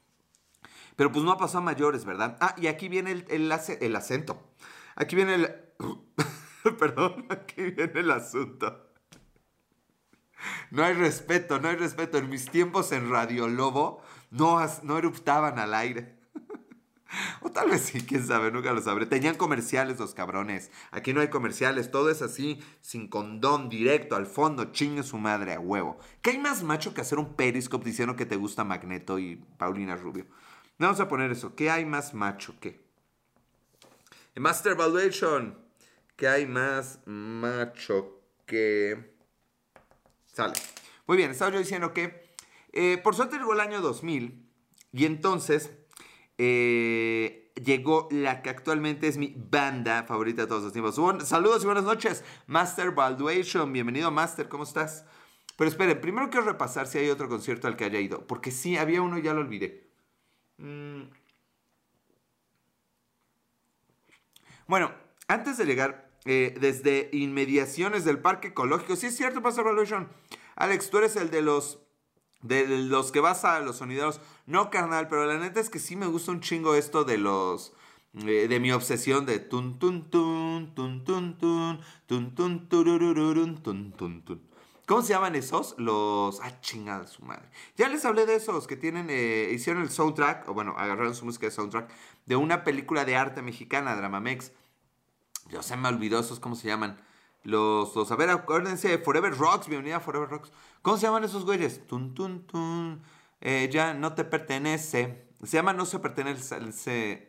Pero pues no ha pasado a mayores, ¿verdad? Ah, y aquí viene el, el, el acento. Aquí viene el... Perdón, aquí viene el asunto. No hay respeto, no hay respeto. En mis tiempos en Radio Lobo no, no eruptaban al aire. O tal vez sí, quién sabe, nunca lo sabré. Tenían comerciales los cabrones. Aquí no hay comerciales, todo es así, sin condón, directo, al fondo, chingue su madre a huevo. ¿Qué hay más macho que hacer un periscope diciendo que te gusta Magneto y Paulina Rubio? Vamos a poner eso. ¿Qué hay más macho que? Master Valuation. ¿Qué hay más macho que? Sale. Muy bien, estaba yo diciendo que eh, por suerte llegó el año 2000 y entonces eh, llegó la que actualmente es mi banda favorita de todos los tiempos. saludos y buenas noches, Master Valuation. Bienvenido, Master, ¿cómo estás? Pero esperen, primero quiero repasar si hay otro concierto al que haya ido, porque sí, había uno ya lo olvidé. Mm. Bueno, antes de llegar, eh, desde inmediaciones del Parque Ecológico, sí es cierto, Master Valuation. Alex, tú eres el de los de los que vas a los sonideros. No, carnal, pero la neta es que sí me gusta un chingo esto de los. de mi obsesión de tun tun tun tun tun tun tun tun tun tun tun tun. ¿Cómo se llaman esos? Los. Ah, chingada su madre. Ya les hablé de esos que tienen. hicieron el soundtrack, o bueno, agarraron su música de soundtrack, de una película de arte mexicana, Dramamex. Yo se me olvidó esos, ¿cómo se llaman? Los, los, a ver, acuérdense, Forever Rocks, bienvenida a Forever Rocks. ¿Cómo se llaman esos güeyes? Tun, tun, tun. Eh, ya no te pertenece. Se llama No se pertenece.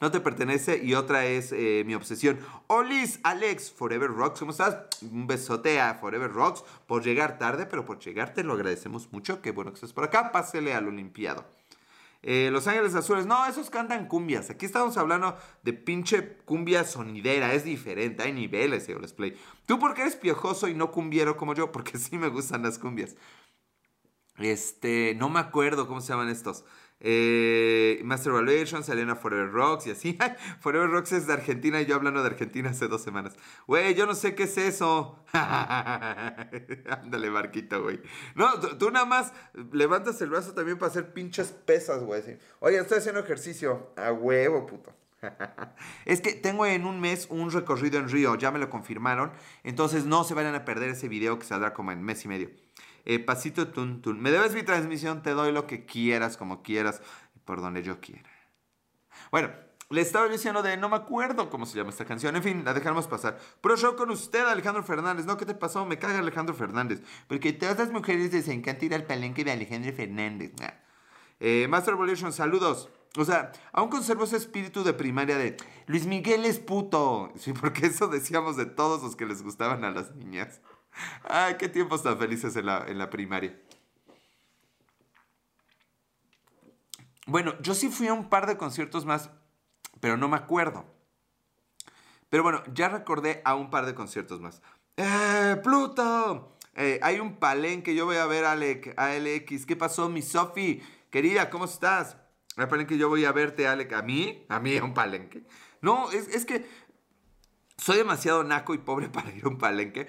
No te pertenece. Y otra es eh, Mi obsesión. Olis, Alex, Forever Rocks. ¿Cómo estás? Un besote a Forever Rocks por llegar tarde, pero por llegar te lo agradecemos mucho. Qué bueno que estés por acá. Pásele al Olimpiado. Eh, Los Ángeles Azules, no, esos cantan cumbias. Aquí estamos hablando de pinche cumbia sonidera, es diferente, hay niveles de Let's Play. Tú porque eres piojoso y no cumbiero como yo, porque sí me gustan las cumbias. Este, no me acuerdo cómo se llaman estos. Eh, Master Evaluation, Selena Forever Rocks y así. Forever Rocks es de Argentina y yo hablando de Argentina hace dos semanas. Güey, yo no sé qué es eso. Ándale, Marquito, güey. No, tú, nada más levantas el brazo también para hacer pinches pesas, güey. Oye, estoy haciendo ejercicio. A huevo, puto. es que tengo en un mes un recorrido en Río, ya me lo confirmaron. Entonces no se vayan a perder ese video que saldrá como en mes y medio. Eh, pasito tun. Me debes mi transmisión, te doy lo que quieras, como quieras, por donde yo quiera. Bueno, le estaba diciendo de no me acuerdo cómo se llama esta canción. En fin, la dejamos pasar. Pro show con usted, Alejandro Fernández. No, ¿qué te pasó? Me caga Alejandro Fernández. Porque todas las mujeres les encanta ir al palenque de Alejandro Fernández. Eh, Master Evolution, saludos. O sea, aún conservo ese espíritu de primaria de Luis Miguel es puto. Sí, porque eso decíamos de todos los que les gustaban a las niñas. Ay, qué tiempos tan felices en la, en la primaria. Bueno, yo sí fui a un par de conciertos más, pero no me acuerdo. Pero bueno, ya recordé a un par de conciertos más. ¡Eh, Pluto! Eh, hay un palenque, yo voy a ver a ALX. ¿Qué pasó, mi Sofi? Querida, ¿cómo estás? Hay palenque, yo voy a verte, Alec. ¿A mí? ¿A mí a un palenque? No, es, es que soy demasiado naco y pobre para ir a un palenque.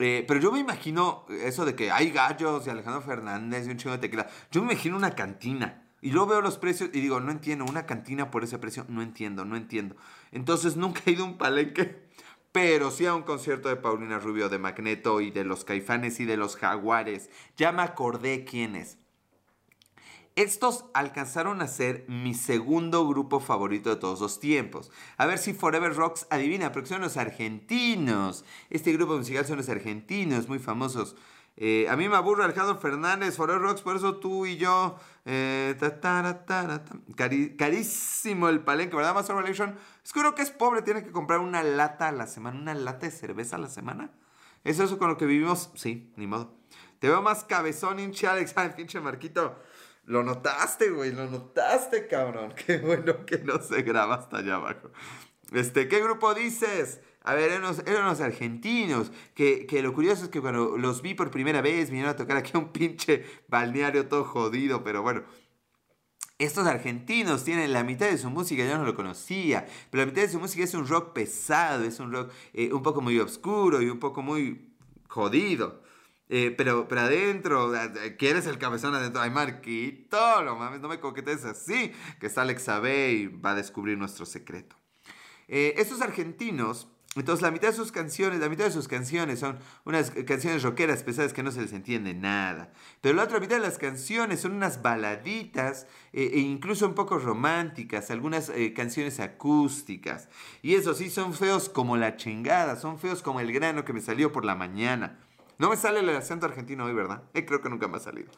Eh, pero yo me imagino eso de que hay gallos y Alejandro Fernández y un chingo de tequila. Yo me imagino una cantina. Y luego veo los precios y digo, no entiendo, una cantina por ese precio, no entiendo, no entiendo. Entonces nunca he ido a un palenque, pero sí a un concierto de Paulina Rubio, de Magneto y de los Caifanes y de los Jaguares. Ya me acordé quiénes. Estos alcanzaron a ser mi segundo grupo favorito de todos los tiempos. A ver si Forever Rocks adivina, porque son los argentinos. Este grupo musical son los argentinos, muy famosos. Eh, a mí me aburre Alejandro Fernández, Forever Rocks, por eso tú y yo. Eh, carísimo el palenque, ¿verdad, Master Relation? Es que uno que es pobre tiene que comprar una lata a la semana, una lata de cerveza a la semana. ¿Es eso con lo que vivimos? Sí, ni modo. Te veo más cabezón, hinche Alex. Pinche Marquito. Lo notaste, güey, lo notaste, cabrón. Qué bueno que no se graba hasta allá abajo. Este, ¿qué grupo dices? A ver, eran unos, argentinos, que, que, lo curioso es que cuando los vi por primera vez vinieron a tocar aquí a un pinche balneario todo jodido, pero bueno. Estos argentinos tienen la mitad de su música, yo no lo conocía, pero la mitad de su música es un rock pesado, es un rock eh, un poco muy oscuro y un poco muy jodido. Eh, pero, pero adentro, ¿quieres el cabezón adentro? Ay, Marquito, no mames, no me coquetes así, que está Alex Abe y va a descubrir nuestro secreto. Eh, estos argentinos, entonces la mitad de sus canciones, la mitad de sus canciones son unas canciones rockeras pesadas que no se les entiende nada. Pero la otra mitad de las canciones son unas baladitas eh, e incluso un poco románticas, algunas canciones acústicas. Y eso sí, son feos como la chingada, son feos como el grano que me salió por la mañana. No me sale el acento argentino hoy, ¿verdad? Eh, creo que nunca me ha salido.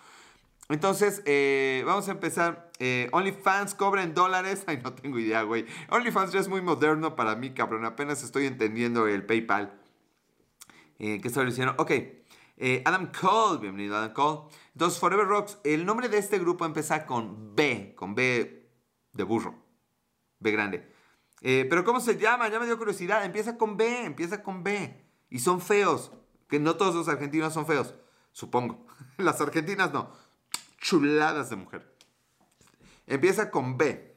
Entonces, eh, vamos a empezar. Eh, OnlyFans cobra dólares. Ay, no tengo idea, güey. OnlyFans ya es muy moderno para mí, cabrón. Apenas estoy entendiendo el PayPal. ¿Qué estaba diciendo? Ok. Adam Cole, bienvenido Adam Cole. Entonces, Forever Rocks, el nombre de este grupo empieza con B, con B de burro. B grande. pero ¿cómo se llama? Ya me dio curiosidad. Empieza con B, empieza con B. Y son feos. Que no todos los argentinos son feos, supongo. Las argentinas no. Chuladas de mujer. Empieza con B.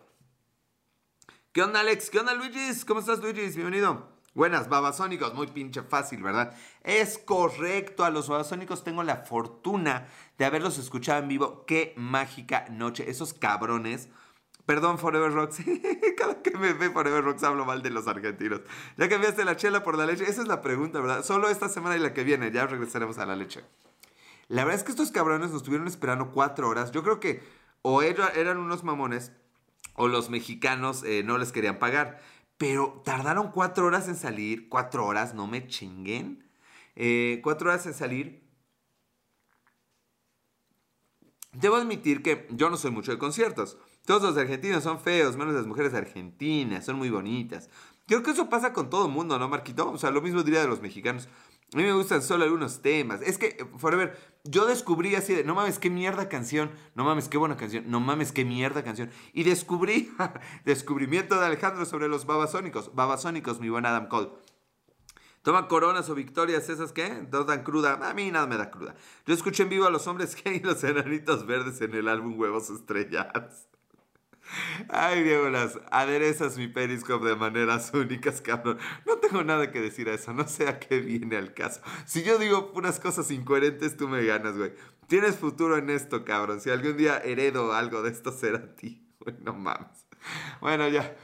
¿Qué onda, Alex? ¿Qué onda, Luigi? ¿Cómo estás, Luigi? Bienvenido. Buenas, babasónicos, muy pinche fácil, ¿verdad? Es correcto, a los babasónicos tengo la fortuna de haberlos escuchado en vivo. Qué mágica noche. Esos cabrones Perdón, Forever Rocks. Cada que me ve Forever Rocks hablo mal de los argentinos. Ya cambiaste la chela por la leche. Esa es la pregunta, ¿verdad? Solo esta semana y la que viene. Ya regresaremos a la leche. La verdad es que estos cabrones nos estuvieron esperando cuatro horas. Yo creo que o eran unos mamones o los mexicanos eh, no les querían pagar. Pero tardaron cuatro horas en salir. Cuatro horas, no me chinguen. Eh, cuatro horas en salir. Debo admitir que yo no soy mucho de conciertos. Todos los argentinos son feos, menos las mujeres argentinas, son muy bonitas. Creo que eso pasa con todo el mundo, ¿no, Marquito? O sea, lo mismo diría de los mexicanos. A mí me gustan solo algunos temas. Es que, Forever, yo descubrí así de, no mames, qué mierda canción, no mames, qué buena canción, no mames, qué mierda canción. Y descubrí, descubrimiento de Alejandro sobre los babasónicos. Babasónicos, mi buen Adam Cole. Toma coronas o victorias, ¿esas qué? ¿No dan cruda? A mí nada me da cruda. Yo escuché en vivo a los hombres que y los enanitos verdes en el álbum Huevos Estrellados. Ay, Diego, las aderezas mi Periscope de maneras únicas, cabrón. No tengo nada que decir a eso, no sé a qué viene al caso. Si yo digo unas cosas incoherentes, tú me ganas, güey. Tienes futuro en esto, cabrón. Si algún día heredo algo de esto, será a ti. Güey, no mames. Bueno, ya.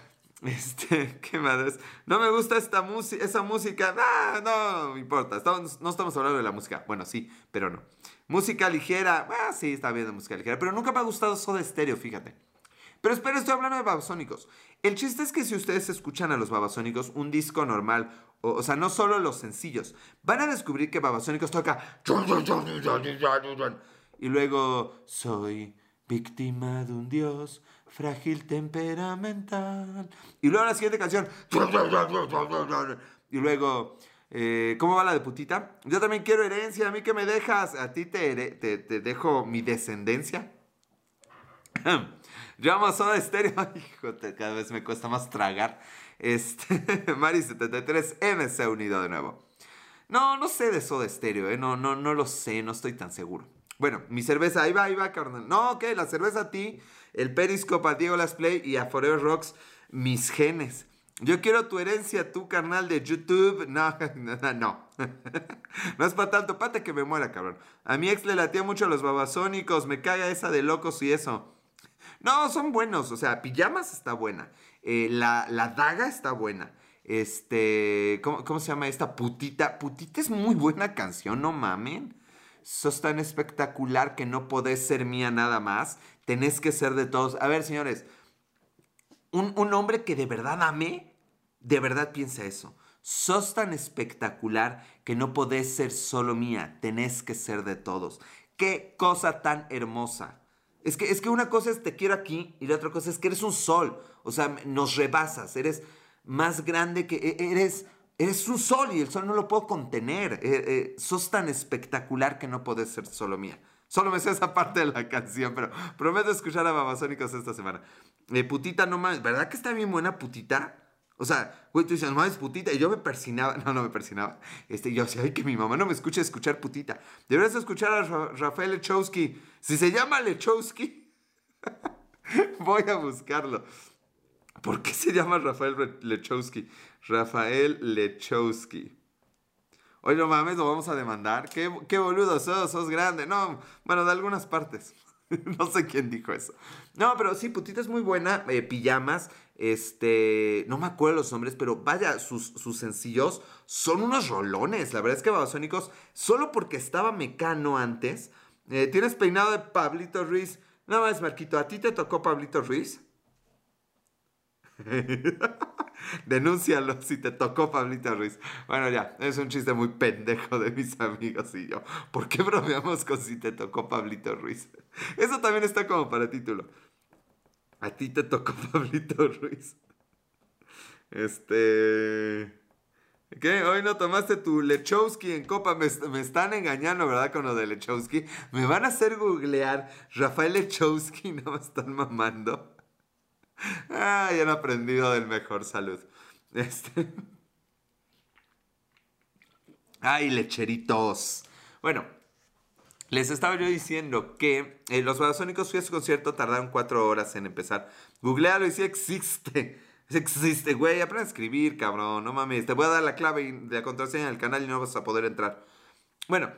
Este, ¿qué madres? No me gusta esta música, esa música. Ah, no, me importa. no estamos hablando de la música. Bueno, sí, pero no. Música ligera. Ah, sí, está bien de música ligera. Pero nunca me ha gustado Soda Stereo, fíjate. Pero espera, estoy hablando de babasónicos. El chiste es que si ustedes escuchan a los babasónicos, un disco normal, o, sea, no solo los sencillos, van a descubrir que babasónicos toca. Y luego, soy víctima de un dios frágil temperamental. Y luego la siguiente canción. Y luego, eh, ¿cómo va la de putita? Yo también quiero herencia, a mí que me dejas, a ti te, te, te dejo mi descendencia. Llama Soda Estéreo. Hijo, cada vez me cuesta más tragar. Este, Mari73M se ha unido de nuevo. No, no sé de Soda Estéreo, ¿eh? No, no, no lo sé, no estoy tan seguro. Bueno, mi cerveza, ahí va, ahí va, carnal. No, ok, la cerveza a ti, el Periscope a Diego Las Play y a Forever Rocks, mis genes. Yo quiero tu herencia, tu carnal de YouTube. No, no, no. no es para tanto, pate que me muera, cabrón. A mi ex le latía mucho a los babasónicos, me caga esa de locos y eso. No, son buenos. O sea, Pijamas está buena. Eh, la, daga está buena. Este, ¿cómo, se llama esta? Putita. Putita es muy buena canción, no mamen. Sos tan espectacular que no podés ser mía nada más. Tenés que ser de todos. A ver, señores. Un, un hombre que de verdad ame, de verdad piensa eso. Sos tan espectacular que no podés ser solo mía, tenés que ser de todos. Qué cosa tan hermosa. Es que, es que una cosa es te quiero aquí y la otra cosa es que eres un sol. O sea, nos rebasas, eres más grande que... E, eres, eres un sol y el sol no lo puedo contener. Eh, eh, sos tan espectacular que no podés ser solo mía. Solo me sé esa parte de la canción, pero prometo escuchar a Babasónicos esta semana. Eh, putita, no mames, ¿verdad que está bien buena putita? O sea, güey, tú dices, no mames, putita. Y yo me persinaba, no, no me persinaba. Este, yo decía, ay, que mi mamá no me escuche escuchar putita. Deberías escuchar a Rafael Lechowski. Si se llama Lechowski, voy a buscarlo. ¿Por qué se llama Rafael Lechowski? Rafael Lechowski. Oye, no mames, lo vamos a demandar. ¿Qué, qué boludo sos? Sos grande. No, bueno, de algunas partes. no sé quién dijo eso. No, pero sí, Putita es muy buena. Eh, pijamas. Este, no me acuerdo los nombres, pero vaya, sus, sencillos son unos rolones. La verdad es que Babasónicos, solo porque estaba Mecano antes, eh, tienes peinado de Pablito Ruiz. Nada más, Marquito, ¿a ti te tocó Pablito Ruiz? Denúncialo si te tocó Pablito Ruiz. Bueno, ya, es un chiste muy pendejo de mis amigos y yo. ¿Por qué bromeamos con si te tocó Pablito Ruiz? Eso también está como para título. A ti te tocó Pablito Ruiz. Este. ¿Qué? Hoy no tomaste tu Lechowski en copa. Me, están engañando, ¿verdad? Con lo de Lechowski. Me van a hacer googlear. Rafael Lechowski no me están mamando. Ah, ya han aprendido del mejor salud. Este. Ay, lecheritos. Bueno, les estaba yo diciendo que eh, los Babasónicos fui a su concierto, tardaron cuatro horas en empezar. Googlealo y sí existe. Existe, güey. Aprende a escribir, cabrón. No mames. Te voy a dar la clave de la contraseña del canal y no vas a poder entrar. Bueno,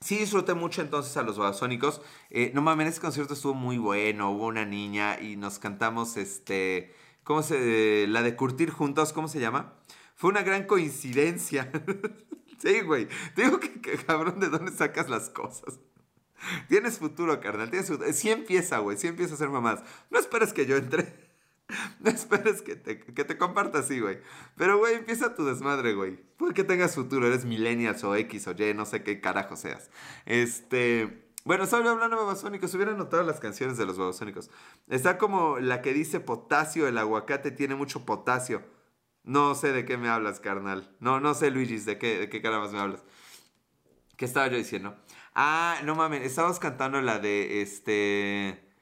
sí disfruté mucho entonces a los Babasónicos. Eh, no mames, ese concierto estuvo muy bueno. Hubo una niña y nos cantamos este. ¿Cómo se.? La de curtir juntos, ¿cómo se llama? Fue una gran coincidencia. Sí, güey. Digo que, cabrón, ¿de dónde sacas las cosas? Tienes futuro, carnal. Tienes futuro. Sí empieza, güey. Sí empieza a ser mamás. No esperes que yo entre. No esperes que te, que te comparta así, güey. Pero, güey, empieza tu desmadre, güey. Puede que tengas futuro. Eres millennials o X o Y, no sé qué carajo seas. Este... Bueno, estaba hablando de babasónicos. Hubiera notado las canciones de los babasónicos. Está como la que dice potasio. El aguacate tiene mucho potasio. No sé de qué me hablas, carnal. No, no sé, Luigi, de qué, de qué me hablas. ¿Qué estaba yo diciendo? Ah, no mames, estábamos cantando la de este.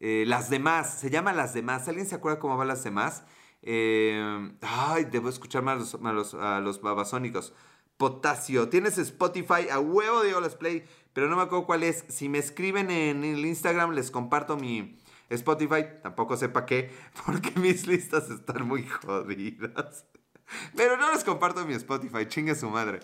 Eh, las demás, se llama Las demás. ¿Alguien se acuerda cómo va Las demás? Eh, ay, debo escuchar más los, a los, babasónicos. Potasio. Tienes Spotify a huevo de Let's Play, pero no me acuerdo cuál es. Si me escriben en el Instagram, les comparto mi, Spotify, tampoco sepa qué, porque mis listas están muy jodidas. Pero no les comparto mi Spotify, chingue su madre.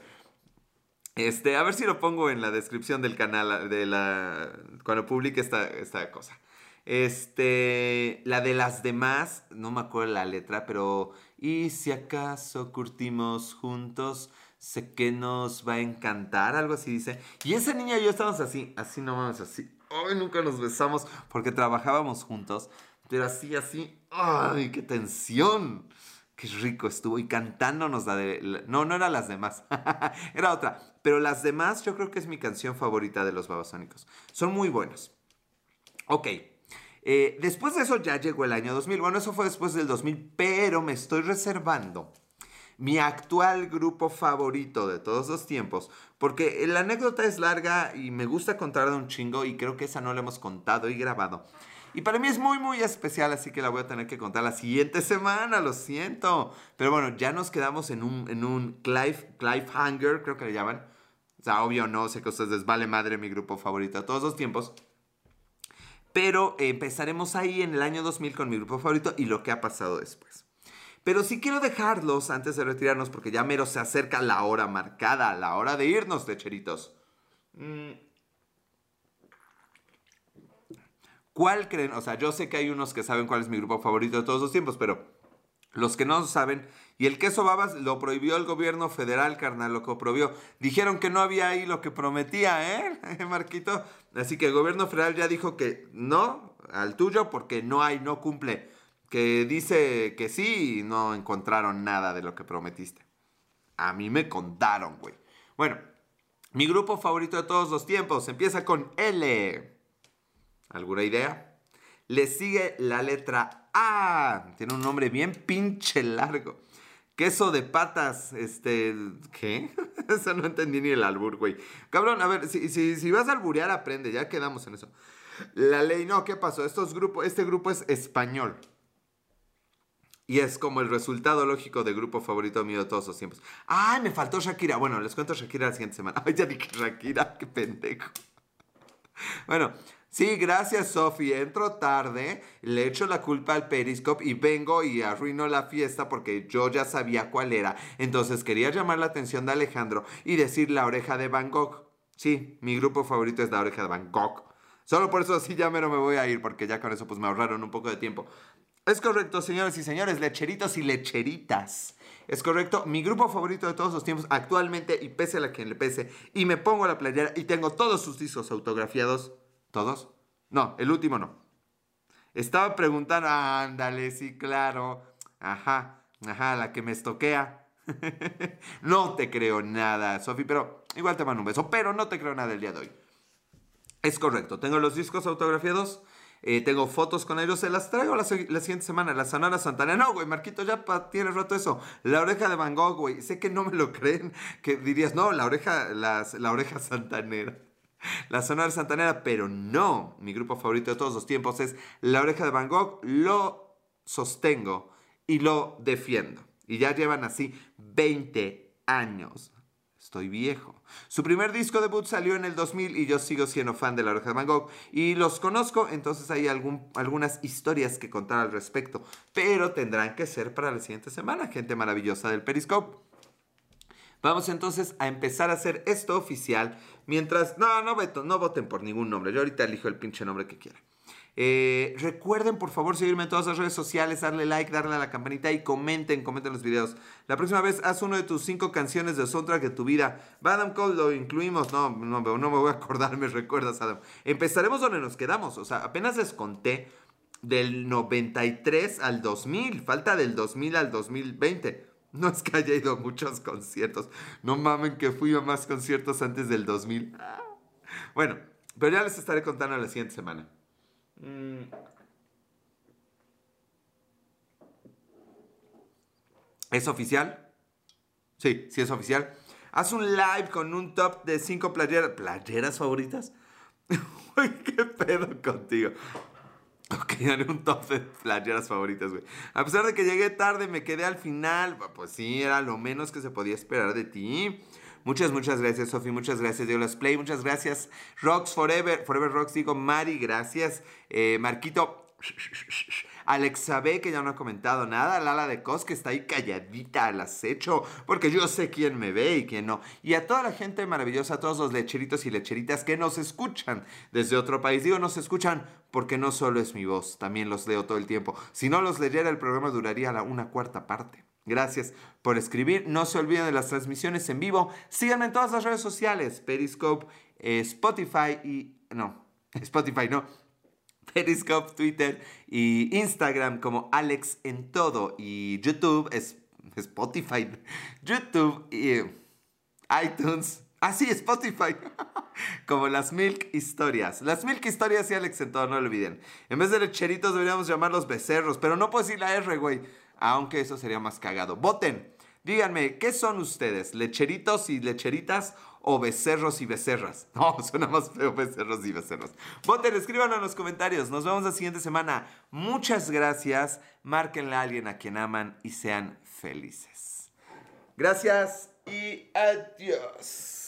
Este, a ver si lo pongo en la descripción del canal, de la, cuando publique esta, esta cosa. Este, la de las demás, no me acuerdo la letra, pero y si acaso curtimos juntos, sé que nos va a encantar, algo así dice. Y esa niña y yo estábamos así, así nomás, así, Ay, nunca nos besamos porque trabajábamos juntos. Pero así, así. ¡Ay, qué tensión! Qué rico estuvo. Y cantándonos la de... No, no era las demás. era otra. Pero las demás yo creo que es mi canción favorita de los babasónicos. Son muy buenos. Ok. Eh, después de eso ya llegó el año 2000. Bueno, eso fue después del 2000, pero me estoy reservando mi actual grupo favorito de todos los tiempos, porque la anécdota es larga y me gusta contar de un chingo y creo que esa no la hemos contado y grabado. Y para mí es muy, muy especial, así que la voy a tener que contar la siguiente semana, lo siento. Pero bueno, ya nos quedamos en un, en un Clive, Hanger, creo que le llaman. O sea, obvio no, sé que ustedes vale madre mi grupo favorito de todos los tiempos. Pero empezaremos ahí en el año 2000 con mi grupo favorito y lo que ha pasado después. Pero sí quiero dejarlos antes de retirarnos porque ya mero se acerca la hora marcada, la hora de irnos, lecheritos. Mm. ¿Cuál creen? O sea, yo sé que hay unos que saben cuál es mi grupo favorito de todos los tiempos, pero los que no saben, y el queso babas lo prohibió el gobierno federal, carnal, lo que prohibió. Dijeron que no había ahí lo que prometía, ¿eh, Marquito? Así que el gobierno federal ya dijo que no al tuyo porque no hay, no cumple que dice que sí y no encontraron nada de lo que prometiste. A mí me contaron, güey. Bueno, mi grupo favorito de todos los tiempos empieza con L. ¿Alguna idea? Le sigue la letra A. Tiene un nombre bien pinche largo. Queso de patas, este, ¿qué? eso no entendí ni el albur, güey. Cabrón, a ver, si, si, si vas a alburear, aprende, ya quedamos en eso. La ley, no, ¿qué pasó? Estos grupos, este grupo es español. Y es como el resultado lógico de grupo favorito mío de todos los tiempos. ¡Ay, me faltó Shakira! Bueno, les cuento Shakira la siguiente semana. ¡Ay, ya dije Shakira! ¡Qué pendejo! Bueno, Sí, gracias, Sofi. Entro tarde, le echo la culpa al Periscope y vengo y arruino la fiesta porque yo ya sabía cuál era. Entonces quería llamar la atención de Alejandro y decir la oreja de Van Gogh. Sí, mi grupo favorito es la oreja de Van Gogh. Solo por eso así ya mero me voy a ir porque ya con eso pues me ahorraron un poco de tiempo. Es correcto, señores y señores, lecheritos y lecheritas. Es correcto, mi grupo favorito de todos los tiempos actualmente y pese a la quien le pese y me pongo a la playera y tengo todos sus discos autografiados. ¿Todos? No, el último no. Estaba preguntando, ándale, sí, claro. Ajá, ajá, la que me estoquea. no te creo nada, Sofi, pero igual te mando un beso, pero no te creo nada el día de hoy. Es correcto, tengo los discos autografiados eh, tengo fotos con ellos, se las traigo la, siguiente semana. La Sonora Santanera. No, güey, Marquito, ya tiene rato eso. La oreja de Van Gogh, güey. Sé que no me lo creen. Que dirías, no, la oreja, la oreja santanera. La Sonora Santanera, pero no. Mi grupo favorito de todos los tiempos es La oreja de Van Gogh. Lo sostengo y lo defiendo. Y ya llevan así 20 años. Estoy viejo. Su primer disco debut salió en el 2000 y yo sigo siendo fan de La Oreja de Van Gogh. Y los conozco, entonces hay algunas historias que contar al respecto. Pero tendrán que ser para la siguiente semana, gente maravillosa del Periscope. Vamos entonces a empezar a hacer esto oficial. Mientras... No, no, no voten por ningún nombre. Yo ahorita elijo el pinche nombre que quiera. Eh, recuerden por favor seguirme en todas las redes sociales, darle like, darle a la campanita y comenten, comenten los videos. La próxima vez haz uno de tus cinco canciones de soundtrack de tu vida. Adam Cole lo incluimos, no, no, me voy a acordar, me recuerdas Adam. Empezaremos donde nos quedamos, o sea, apenas les conté del 93 al 2000, falta del 2000 al 2020. No es que haya ido a muchos conciertos. No mamen que fui a más conciertos antes del 2000. Bueno, pero ya les estaré contando la siguiente semana. Mm. ¿Es oficial? Sí, sí es oficial. Haz un live con un top de cinco playeras. ¿Playeras favoritas? Qué pedo contigo. Ok, haré un top de playeras favoritas, güey. A pesar de que llegué tarde, me quedé al final. Pues sí, era lo menos que se podía esperar de ti. Muchas, muchas gracias, Sofi. Muchas gracias, Diolas Play. Muchas gracias, Rocks Forever. Forever Rocks, digo, Mari, gracias. Eh, Marquito. Alexa B, que ya no ha comentado nada. Lala de Cos, que está ahí calladita al acecho, porque yo sé quién me ve y quién no. Y a toda la gente maravillosa, a todos los lecheritos y lecheritas que nos escuchan desde otro país. Digo, nos escuchan porque no solo es mi voz, también los leo todo el tiempo. Si no los leyera, el programa duraría la una cuarta parte. Gracias por escribir. No se olviden de las transmisiones en vivo. Síganme en todas las redes sociales. Periscope, eh, Spotify y... No, Spotify no. Periscope, Twitter y Instagram como Alex en todo. Y YouTube es Spotify. YouTube y iTunes. Ah, sí, Spotify. Como las Milk Historias. Las Milk Historias y Alex en todo, no lo olviden. En vez de lecheritos deberíamos llamarlos becerros. Pero no puedo decir la R, güey aunque eso sería más cagado. Voten, díganme, ¿qué son ustedes? ¿Lecheritos y lecheritas o becerros y becerras? No, suena más feo becerros y becerros. Voten, escríbanlo en los comentarios. Nos vemos la siguiente semana. Muchas gracias. Márquenle a alguien a quien aman y sean felices. Gracias y adiós.